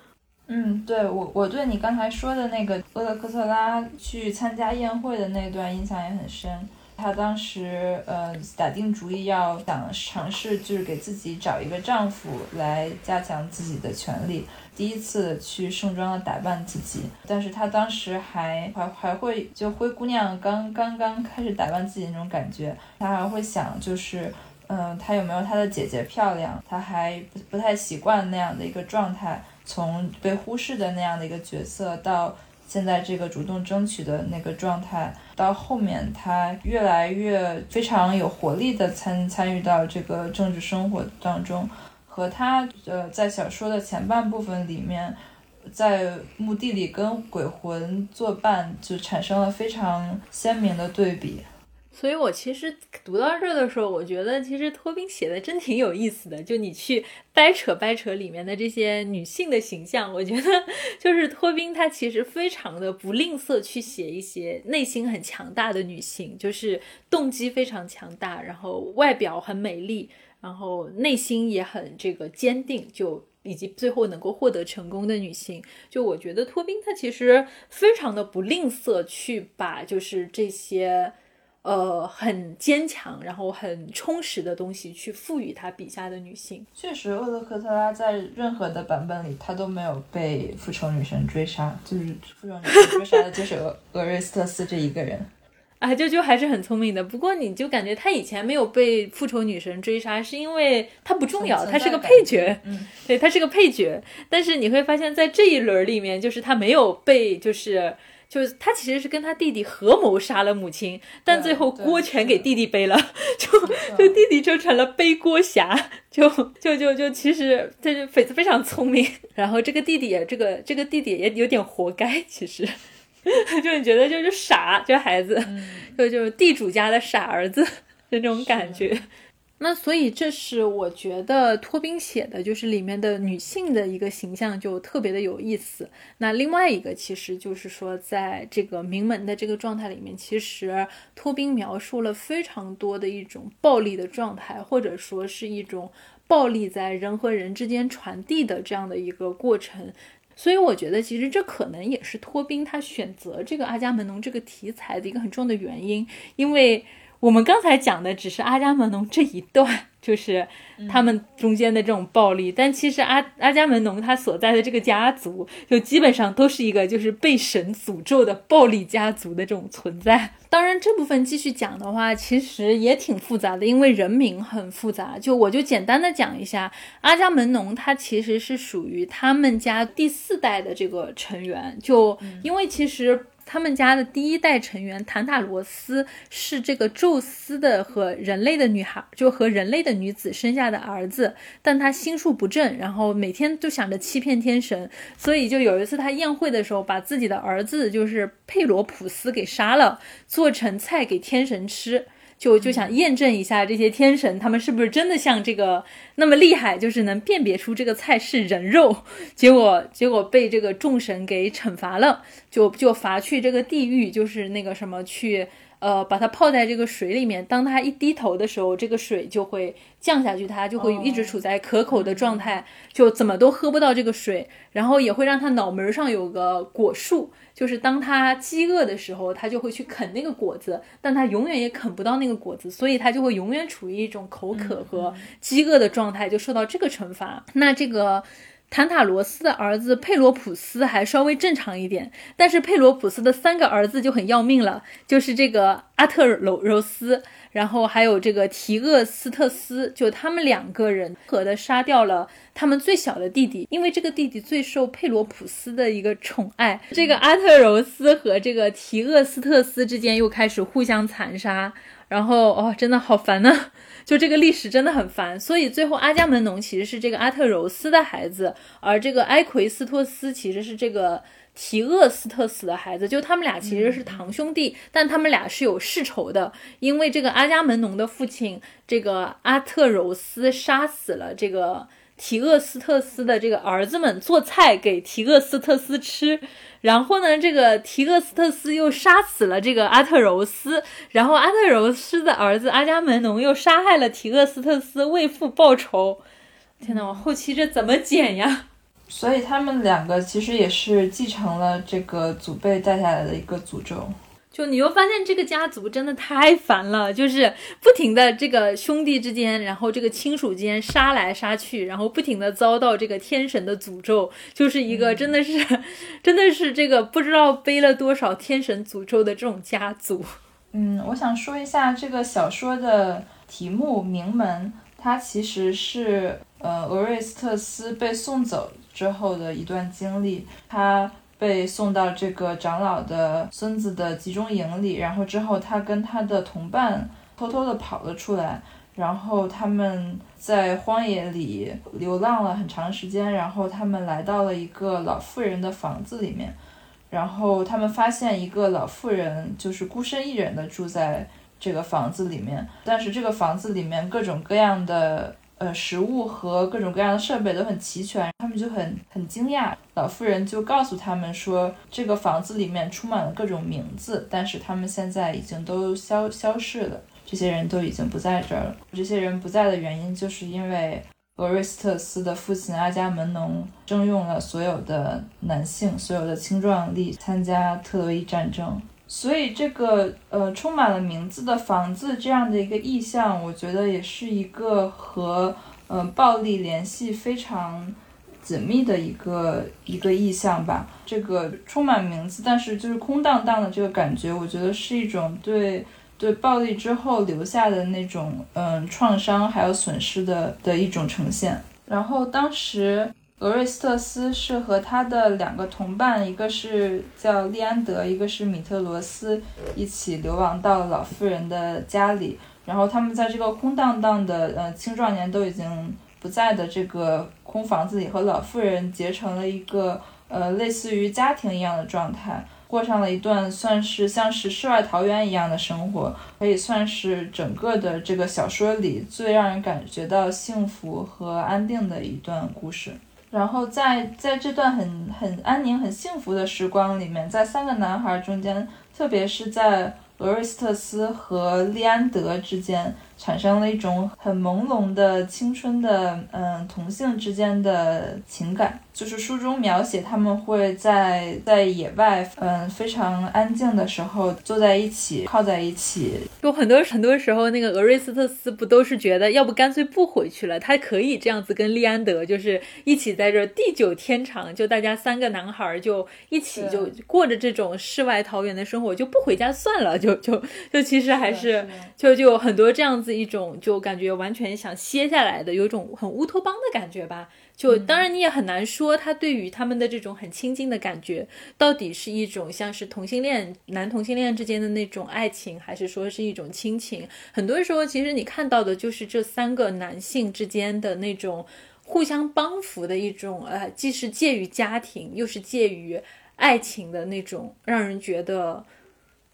嗯，对我我对你刚才说的那个厄勒克特拉去参加宴会的那段印象也很深。她当时呃打定主意要想尝试，就是给自己找一个丈夫来加强自己的权利，第一次去盛装的打扮自己。但是她当时还还还会就灰姑娘刚刚刚开始打扮自己那种感觉，她还会想就是嗯她有没有她的姐姐漂亮，她还不不太习惯那样的一个状态。从被忽视的那样的一个角色，到现在这个主动争取的那个状态，到后面他越来越非常有活力的参参与到这个政治生活当中，和他呃在小说的前半部分里面，在墓地里跟鬼魂作伴，就产生了非常鲜明的对比。所以我其实读到这儿的时候，我觉得其实托宾写的真挺有意思的。就你去掰扯掰扯里面的这些女性的形象，我觉得就是托宾他其实非常的不吝啬去写一些内心很强大的女性，就是动机非常强大，然后外表很美丽，然后内心也很这个坚定，就以及最后能够获得成功的女性。就我觉得托宾他其实非常的不吝啬去把就是这些。呃很坚强，然后很充实的东西去赋予他笔下的女性。确实，厄勒克特拉在任何的版本里，她都没有被复仇女神追杀，就是复仇女神追杀的就是俄 (laughs) 俄瑞斯特斯这一个人。啊，就就还是很聪明的。不过你就感觉他以前没有被复仇女神追杀，是因为他不重要，他是个配角。嗯，对他是个配角。但是你会发现在这一轮里面，就是他没有被，就是就是他其实是跟他弟弟合谋杀了母亲，但最后锅全给弟弟背了，就 (laughs) 就弟弟就成了背锅侠。就就就就其实这是翡子非常聪明，(laughs) 然后这个弟弟也这个这个弟弟也有点活该，其实。(laughs) 就你觉得就是傻，这孩子，就就是地主家的傻儿子，就这种感觉。那所以这是我觉得托宾写的，就是里面的女性的一个形象就特别的有意思。那另外一个其实就是说，在这个名门的这个状态里面，其实托宾描述了非常多的一种暴力的状态，或者说是一种暴力在人和人之间传递的这样的一个过程。所以我觉得，其实这可能也是托宾他选择这个阿伽门农这个题材的一个很重要的原因，因为我们刚才讲的只是阿伽门农这一段。就是他们中间的这种暴力，但其实阿阿伽门农他所在的这个家族，就基本上都是一个就是被神诅咒的暴力家族的这种存在。当然，这部分继续讲的话，其实也挺复杂的，因为人名很复杂。就我就简单的讲一下，阿伽门农他其实是属于他们家第四代的这个成员，就因为其实。他们家的第一代成员坦塔罗斯是这个宙斯的和人类的女孩，就和人类的女子生下的儿子，但他心术不正，然后每天都想着欺骗天神，所以就有一次他宴会的时候，把自己的儿子就是佩罗普斯给杀了，做成菜给天神吃。就就想验证一下这些天神，他们是不是真的像这个那么厉害，就是能辨别出这个菜是人肉。结果结果被这个众神给惩罚了，就就罚去这个地狱，就是那个什么去。呃，把它泡在这个水里面，当它一低头的时候，这个水就会降下去，它就会一直处在可口的状态，就怎么都喝不到这个水。然后也会让它脑门上有个果树，就是当它饥饿的时候，它就会去啃那个果子，但它永远也啃不到那个果子，所以它就会永远处于一种口渴和饥饿的状态，就受到这个惩罚。那这个。坦塔罗斯的儿子佩罗普斯还稍微正常一点，但是佩罗普斯的三个儿子就很要命了，就是这个阿特柔柔斯，然后还有这个提厄斯特斯，就他们两个人合的杀掉了他们最小的弟弟，因为这个弟弟最受佩罗普斯的一个宠爱。这个阿特柔斯和这个提厄斯特斯之间又开始互相残杀，然后哦，真的好烦呢。就这个历史真的很烦，所以最后阿伽门农其实是这个阿特柔斯的孩子，而这个埃奎斯托斯其实是这个提厄斯特斯的孩子。就他们俩其实是堂兄弟，但他们俩是有世仇的，因为这个阿伽门农的父亲这个阿特柔斯杀死了这个提厄斯特斯的这个儿子们，做菜给提厄斯特斯吃。然后呢，这个提厄斯特斯又杀死了这个阿特柔斯，然后阿特柔斯的儿子阿伽门农又杀害了提厄斯特斯，为父报仇。天呐，我后期这怎么剪呀？所以他们两个其实也是继承了这个祖辈带下来的一个诅咒。就你又发现这个家族真的太烦了，就是不停的这个兄弟之间，然后这个亲属间杀来杀去，然后不停的遭到这个天神的诅咒，就是一个真的是，(laughs) 真的是这个不知道背了多少天神诅咒的这种家族。嗯，我想说一下这个小说的题目《名门》，它其实是呃俄瑞斯特斯被送走之后的一段经历，他。被送到这个长老的孙子的集中营里，然后之后他跟他的同伴偷偷的跑了出来，然后他们在荒野里流浪了很长时间，然后他们来到了一个老妇人的房子里面，然后他们发现一个老妇人就是孤身一人的住在这个房子里面，但是这个房子里面各种各样的。呃，食物和各种各样的设备都很齐全，他们就很很惊讶。老妇人就告诉他们说，这个房子里面充满了各种名字，但是他们现在已经都消消逝了，这些人都已经不在这儿了。这些人不在的原因，就是因为俄瑞斯特斯的父亲阿伽门农征用了所有的男性，所有的青壮力参加特洛伊战争。所以这个呃充满了名字的房子这样的一个意象，我觉得也是一个和呃暴力联系非常紧密的一个一个意象吧。这个充满名字，但是就是空荡荡的这个感觉，我觉得是一种对对暴力之后留下的那种嗯创伤还有损失的的一种呈现。然后当时。俄瑞斯特斯是和他的两个同伴，一个是叫利安德，一个是米特罗斯，一起流亡到老妇人的家里。然后他们在这个空荡荡的、呃青壮年都已经不在的这个空房子里，和老妇人结成了一个呃类似于家庭一样的状态，过上了一段算是像是世外桃源一样的生活，可以算是整个的这个小说里最让人感觉到幸福和安定的一段故事。然后在在这段很很安宁、很幸福的时光里面，在三个男孩中间，特别是在俄瑞斯特斯和利安德之间。产生了一种很朦胧的青春的，嗯，同性之间的情感。就是书中描写他们会在在野外，嗯，非常安静的时候坐在一起，靠在一起。有很多很多时候，那个俄瑞斯特斯不都是觉得，要不干脆不回去了？他可以这样子跟利安德，就是一起在这地久天长，就大家三个男孩就一起就过着这种世外桃源的生活，就不回家算了。就就就其实还是就就很多这样。子一种就感觉完全想歇下来的，有一种很乌托邦的感觉吧。就当然你也很难说，他对于他们的这种很亲近的感觉，到底是一种像是同性恋男同性恋之间的那种爱情，还是说是一种亲情？很多时候，其实你看到的就是这三个男性之间的那种互相帮扶的一种，呃，既是介于家庭，又是介于爱情的那种，让人觉得。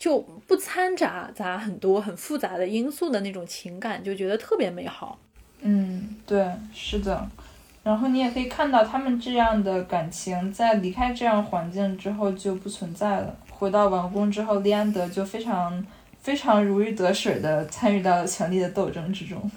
就不掺杂杂很多很复杂的因素的那种情感，就觉得特别美好。嗯，对，是的。然后你也可以看到他们这样的感情，在离开这样环境之后就不存在了。回到王宫之后，利安德就非常非常如鱼得水的参与到了权力的斗争之中。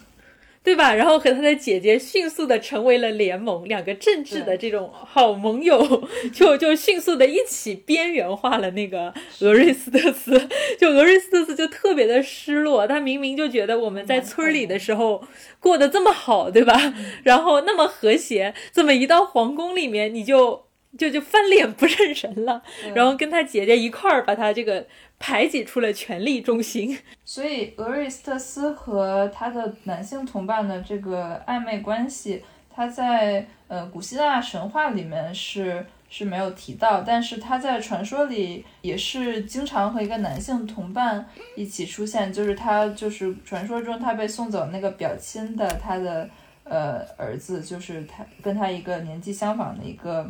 对吧？然后和他的姐姐迅速的成为了联盟，两个政治的这种好盟友，就就迅速的一起边缘化了那个俄瑞斯特斯。就俄瑞斯特斯就特别的失落，他明明就觉得我们在村里的时候过得这么好，对吧？然后那么和谐，怎么一到皇宫里面，你就就就翻脸不认人了，然后跟他姐姐一块儿把他这个。排挤出了权力中心，(laughs) 所以俄瑞斯特斯和他的男性同伴的这个暧昧关系，他在呃古希腊神话里面是是没有提到，但是他在传说里也是经常和一个男性同伴一起出现，就是他就是传说中他被送走那个表亲的他的呃儿子，就是他跟他一个年纪相仿的一个。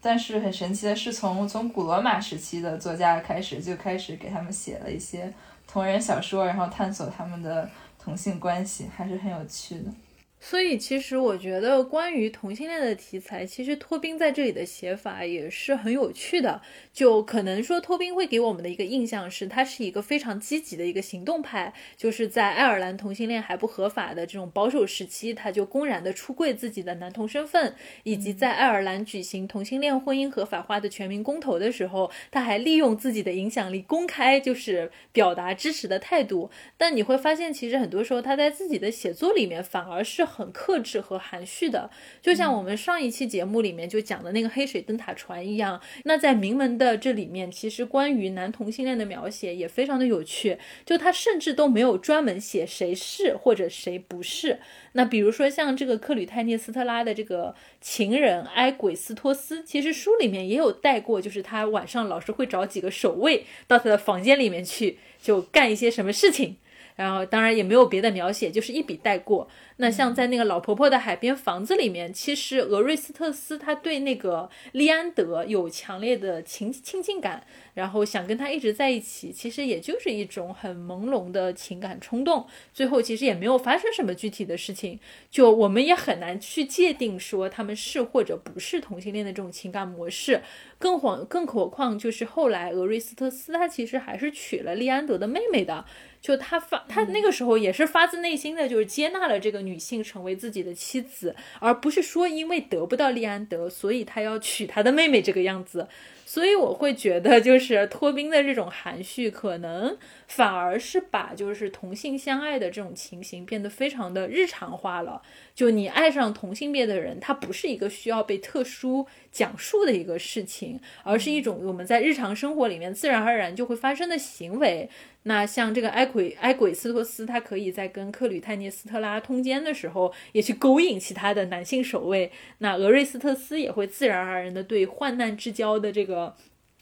但是很神奇的是，从从古罗马时期的作家开始，就开始给他们写了一些同人小说，然后探索他们的同性关系，还是很有趣的。所以，其实我觉得关于同性恋的题材，其实托宾在这里的写法也是很有趣的。就可能说，托宾会给我们的一个印象是，他是一个非常积极的一个行动派，就是在爱尔兰同性恋还不合法的这种保守时期，他就公然的出柜自己的男同身份，以及在爱尔兰举行同性恋婚姻合法化的全民公投的时候，他还利用自己的影响力公开就是表达支持的态度。但你会发现，其实很多时候他在自己的写作里面反而是。很克制和含蓄的，就像我们上一期节目里面就讲的那个黑水灯塔船一样。那在名门的这里面，其实关于男同性恋的描写也非常的有趣。就他甚至都没有专门写谁是或者谁不是。那比如说像这个克吕泰涅斯特拉的这个情人埃鬼斯托斯，其实书里面也有带过，就是他晚上老是会找几个守卫到他的房间里面去，就干一些什么事情。然后当然也没有别的描写，就是一笔带过。那像在那个老婆婆的海边房子里面，其实俄瑞斯特斯他对那个利安德有强烈的情亲近感，然后想跟他一直在一起，其实也就是一种很朦胧的情感冲动。最后其实也没有发生什么具体的事情，就我们也很难去界定说他们是或者不是同性恋的这种情感模式。更何更何况就是后来俄瑞斯特斯他其实还是娶了利安德的妹妹的。就他发，他那个时候也是发自内心的，就是接纳了这个女性成为自己的妻子，而不是说因为得不到利安德，所以他要娶他的妹妹这个样子。所以我会觉得，就是托宾的这种含蓄，可能反而是把就是同性相爱的这种情形变得非常的日常化了。就你爱上同性别的人，他不是一个需要被特殊讲述的一个事情，而是一种我们在日常生活里面自然而然就会发生的行为。那像这个埃奎埃鬼斯托斯，他可以在跟克吕泰涅斯特拉通奸的时候，也去勾引其他的男性守卫。那俄瑞斯特斯也会自然而然的对患难之交的这个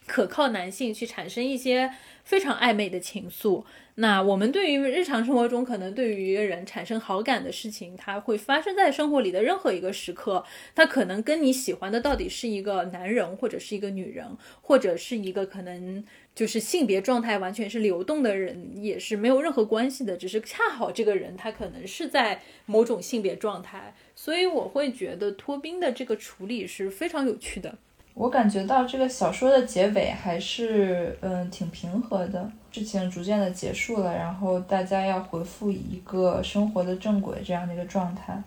可靠男性去产生一些非常暧昧的情愫。那我们对于日常生活中可能对于人产生好感的事情，它会发生在生活里的任何一个时刻。它可能跟你喜欢的到底是一个男人，或者是一个女人，或者是一个可能。就是性别状态完全是流动的人，也是没有任何关系的，只是恰好这个人他可能是在某种性别状态，所以我会觉得托宾的这个处理是非常有趣的。我感觉到这个小说的结尾还是嗯挺平和的，事情逐渐的结束了，然后大家要回复一个生活的正轨这样的一个状态，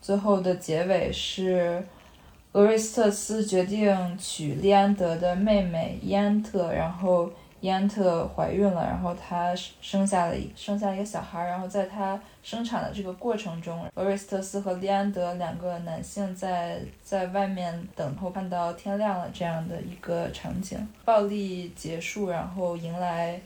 最后的结尾是。俄瑞斯特斯决定娶利安德的妹妹伊安特，然后伊安特怀孕了，然后她生下了一生下了一个小孩，然后在她生产的这个过程中，俄瑞斯特斯和利安德两个男性在在外面等候，看到天亮了这样的一个场景，暴力结束，然后迎来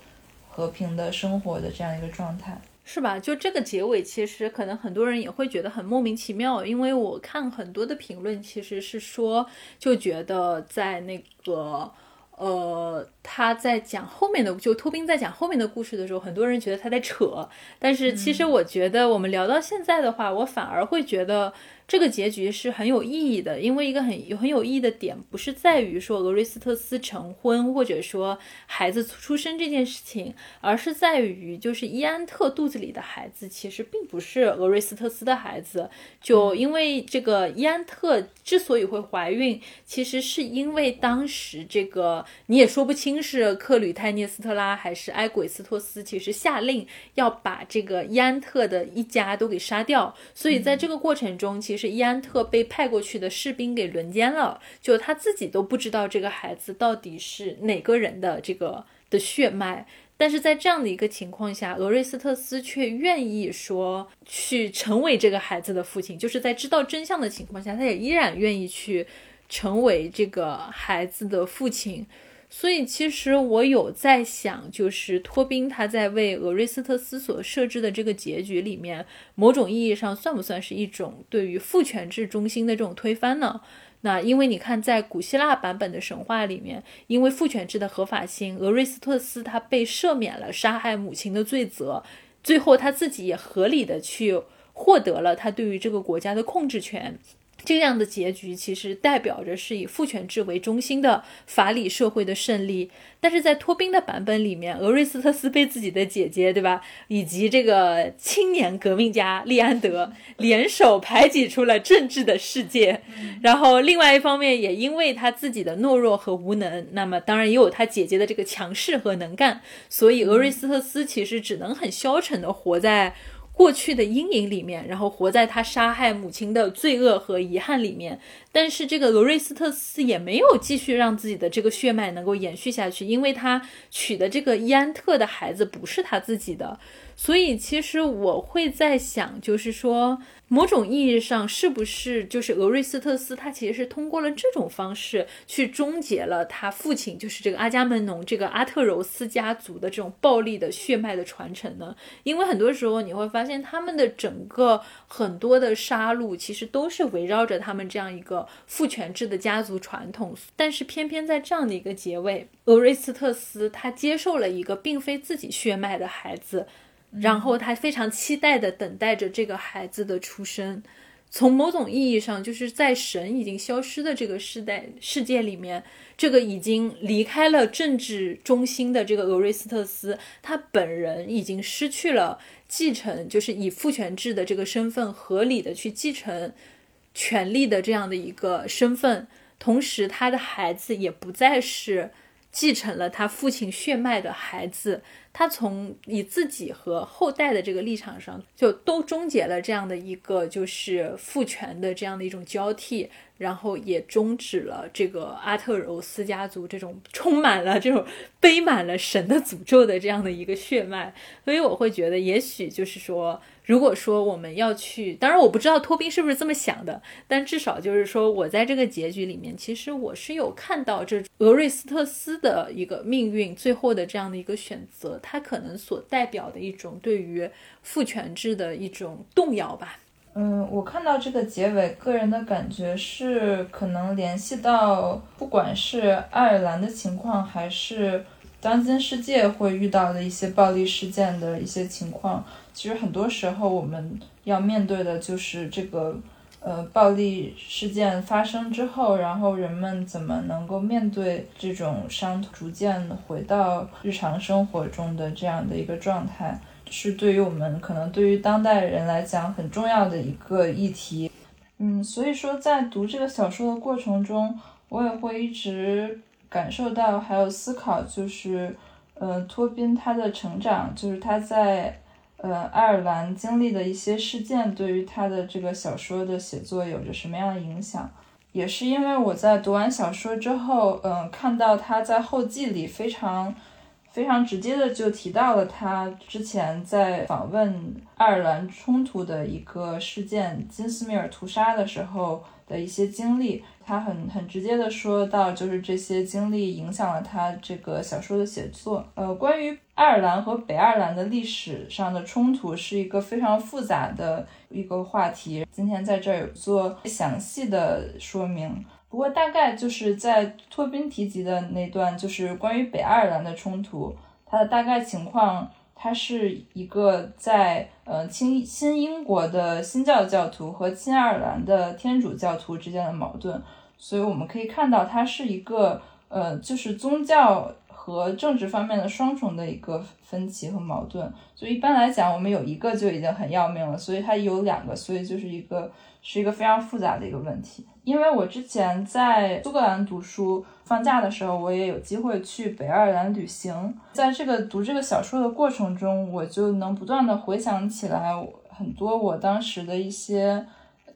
和平的生活的这样一个状态。是吧？就这个结尾，其实可能很多人也会觉得很莫名其妙，因为我看很多的评论，其实是说，就觉得在那个，呃，他在讲后面的，就托宾在讲后面的故事的时候，很多人觉得他在扯，但是其实我觉得，我们聊到现在的话，我反而会觉得。这个结局是很有意义的，因为一个很有很有意义的点，不是在于说俄瑞斯特斯成婚，或者说孩子出生这件事情，而是在于就是伊安特肚子里的孩子其实并不是俄瑞斯特斯的孩子，就因为这个伊安特之所以会怀孕，其实是因为当时这个你也说不清是克吕泰涅斯特拉还是埃鬼斯托斯，其实下令要把这个伊安特的一家都给杀掉，所以在这个过程中，其实。是伊安特被派过去的士兵给轮奸了，就他自己都不知道这个孩子到底是哪个人的这个的血脉。但是在这样的一个情况下，俄瑞斯特斯却愿意说去成为这个孩子的父亲，就是在知道真相的情况下，他也依然愿意去成为这个孩子的父亲。所以，其实我有在想，就是托宾他在为俄瑞斯特斯所设置的这个结局里面，某种意义上算不算是一种对于父权制中心的这种推翻呢？那因为你看，在古希腊版本的神话里面，因为父权制的合法性，俄瑞斯特斯他被赦免了杀害母亲的罪责，最后他自己也合理的去获得了他对于这个国家的控制权。这样的结局其实代表着是以父权制为中心的法理社会的胜利，但是在托宾的版本里面，俄瑞斯特斯被自己的姐姐，对吧，以及这个青年革命家利安德 (laughs) 联手排挤出了政治的世界，(laughs) 然后另外一方面也因为他自己的懦弱和无能，那么当然也有他姐姐的这个强势和能干，所以俄瑞斯特斯其实只能很消沉的活在。过去的阴影里面，然后活在他杀害母亲的罪恶和遗憾里面。但是这个罗瑞斯特斯也没有继续让自己的这个血脉能够延续下去，因为他娶的这个伊安特的孩子不是他自己的。所以其实我会在想，就是说。某种意义上，是不是就是俄瑞斯特斯他其实是通过了这种方式去终结了他父亲，就是这个阿伽门农这个阿特柔斯家族的这种暴力的血脉的传承呢？因为很多时候你会发现，他们的整个很多的杀戮其实都是围绕着他们这样一个父权制的家族传统。但是偏偏在这样的一个结尾，俄瑞斯特斯他接受了一个并非自己血脉的孩子。然后他非常期待的等待着这个孩子的出生。从某种意义上，就是在神已经消失的这个世代世界里面，这个已经离开了政治中心的这个俄瑞斯特斯，他本人已经失去了继承，就是以父权制的这个身份合理的去继承权力的这样的一个身份。同时，他的孩子也不再是继承了他父亲血脉的孩子。他从以自己和后代的这个立场上，就都终结了这样的一个就是父权的这样的一种交替。然后也终止了这个阿特柔斯家族这种充满了这种背满了神的诅咒的这样的一个血脉，所以我会觉得，也许就是说，如果说我们要去，当然我不知道托宾是不是这么想的，但至少就是说我在这个结局里面，其实我是有看到这俄瑞斯特斯的一个命运最后的这样的一个选择，他可能所代表的一种对于父权制的一种动摇吧。嗯，我看到这个结尾，个人的感觉是可能联系到，不管是爱尔兰的情况，还是当今世界会遇到的一些暴力事件的一些情况。其实很多时候我们要面对的就是这个，呃，暴力事件发生之后，然后人们怎么能够面对这种伤，逐渐回到日常生活中的这样的一个状态。是对于我们可能对于当代人来讲很重要的一个议题，嗯，所以说在读这个小说的过程中，我也会一直感受到还有思考，就是，呃，托宾他的成长，就是他在呃爱尔兰经历的一些事件，对于他的这个小说的写作有着什么样的影响？也是因为我在读完小说之后，嗯，看到他在后记里非常。非常直接的就提到了他之前在访问爱尔兰冲突的一个事件金斯米尔屠杀的时候的一些经历，他很很直接的说到，就是这些经历影响了他这个小说的写作。呃，关于爱尔兰和北爱尔兰的历史上的冲突是一个非常复杂的一个话题，今天在这儿有做详细的说明。不过，大概就是在托宾提及的那段，就是关于北爱尔兰的冲突，它的大概情况，它是一个在呃新新英国的新教教徒和新爱尔兰的天主教徒之间的矛盾，所以我们可以看到，它是一个呃就是宗教和政治方面的双重的一个分歧和矛盾。所以一般来讲，我们有一个就已经很要命了，所以它有两个，所以就是一个。是一个非常复杂的一个问题，因为我之前在苏格兰读书，放假的时候我也有机会去北爱尔兰旅行，在这个读这个小说的过程中，我就能不断的回想起来很多我当时的一些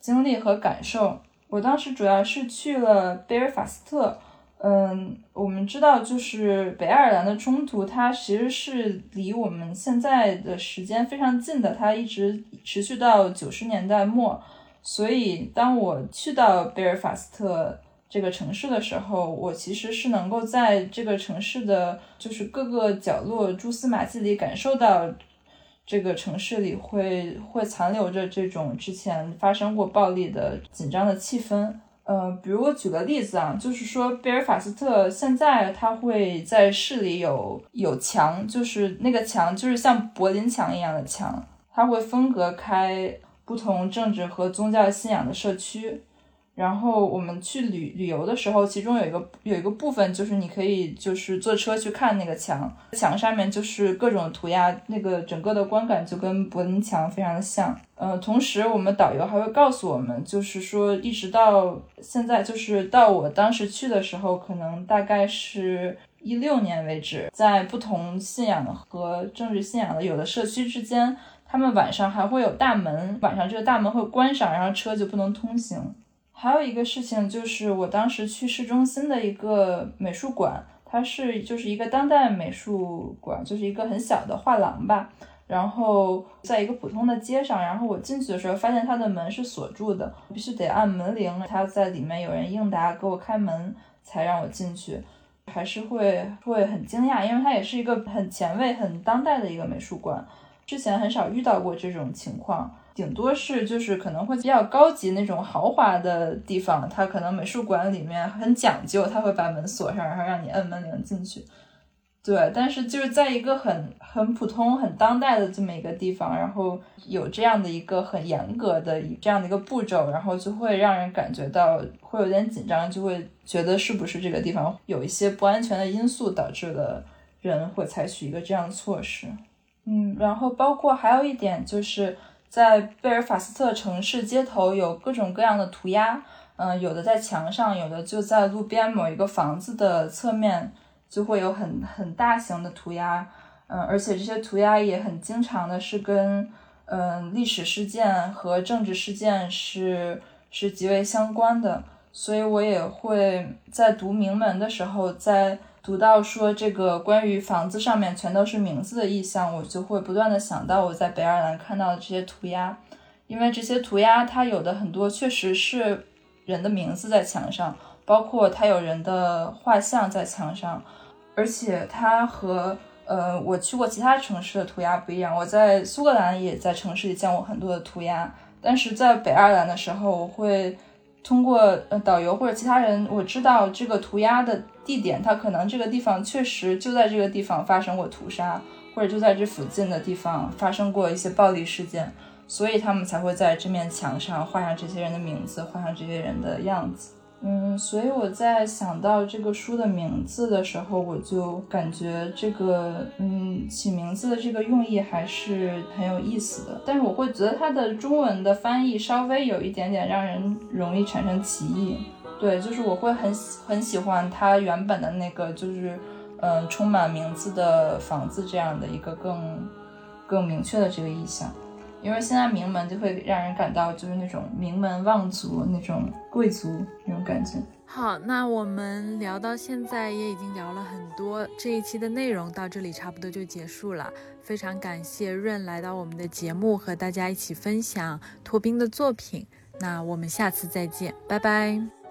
经历和感受。我当时主要是去了贝尔法斯特，嗯，我们知道就是北爱尔兰的冲突，它其实是离我们现在的时间非常近的，它一直持续到九十年代末。所以，当我去到贝尔法斯特这个城市的时候，我其实是能够在这个城市的就是各个角落、蛛丝马迹里感受到这个城市里会会残留着这种之前发生过暴力的紧张的气氛。呃，比如我举个例子啊，就是说贝尔法斯特现在它会在市里有有墙，就是那个墙就是像柏林墙一样的墙，它会分隔开。不同政治和宗教信仰的社区，然后我们去旅旅游的时候，其中有一个有一个部分就是你可以就是坐车去看那个墙，墙上面就是各种涂鸦，那个整个的观感就跟柏林墙非常的像。嗯，同时我们导游还会告诉我们，就是说一直到现在，就是到我当时去的时候，可能大概是一六年为止，在不同信仰和政治信仰的有的社区之间。他们晚上还会有大门，晚上这个大门会关上，然后车就不能通行。还有一个事情就是，我当时去市中心的一个美术馆，它是就是一个当代美术馆，就是一个很小的画廊吧。然后在一个普通的街上，然后我进去的时候发现它的门是锁住的，必须得按门铃，它在里面有人应答给我开门才让我进去，还是会会很惊讶，因为它也是一个很前卫、很当代的一个美术馆。之前很少遇到过这种情况，顶多是就是可能会比较高级那种豪华的地方，它可能美术馆里面很讲究，他会把门锁上，然后让你摁门铃进去。对，但是就是在一个很很普通、很当代的这么一个地方，然后有这样的一个很严格的这样的一个步骤，然后就会让人感觉到会有点紧张，就会觉得是不是这个地方有一些不安全的因素导致了人会采取一个这样的措施。嗯，然后包括还有一点，就是在贝尔法斯特城市街头有各种各样的涂鸦，嗯，有的在墙上，有的就在路边某一个房子的侧面，就会有很很大型的涂鸦。嗯，而且这些涂鸦也很经常的是跟嗯历史事件和政治事件是是极为相关的，所以我也会在读名门的时候，在读到说这个关于房子上面全都是名字的意象，我就会不断的想到我在北爱尔兰看到的这些涂鸦，因为这些涂鸦它有的很多确实是人的名字在墙上，包括它有人的画像在墙上，而且它和呃，我去过其他城市的涂鸦不一样。我在苏格兰也在城市里见过很多的涂鸦，但是在北爱尔兰的时候，我会通过呃导游或者其他人，我知道这个涂鸦的地点，它可能这个地方确实就在这个地方发生过屠杀，或者就在这附近的地方发生过一些暴力事件，所以他们才会在这面墙上画上这些人的名字，画上这些人的样子。嗯，所以我在想到这个书的名字的时候，我就感觉这个嗯起名字的这个用意还是很有意思的。但是我会觉得它的中文的翻译稍微有一点点让人容易产生歧义。对，就是我会很很喜欢它原本的那个，就是嗯充满名字的房子这样的一个更更明确的这个意象。因为现在名门就会让人感到就是那种名门望族、那种贵族那种感觉。好，那我们聊到现在也已经聊了很多，这一期的内容到这里差不多就结束了。非常感谢润来到我们的节目，和大家一起分享托宾的作品。那我们下次再见，拜拜。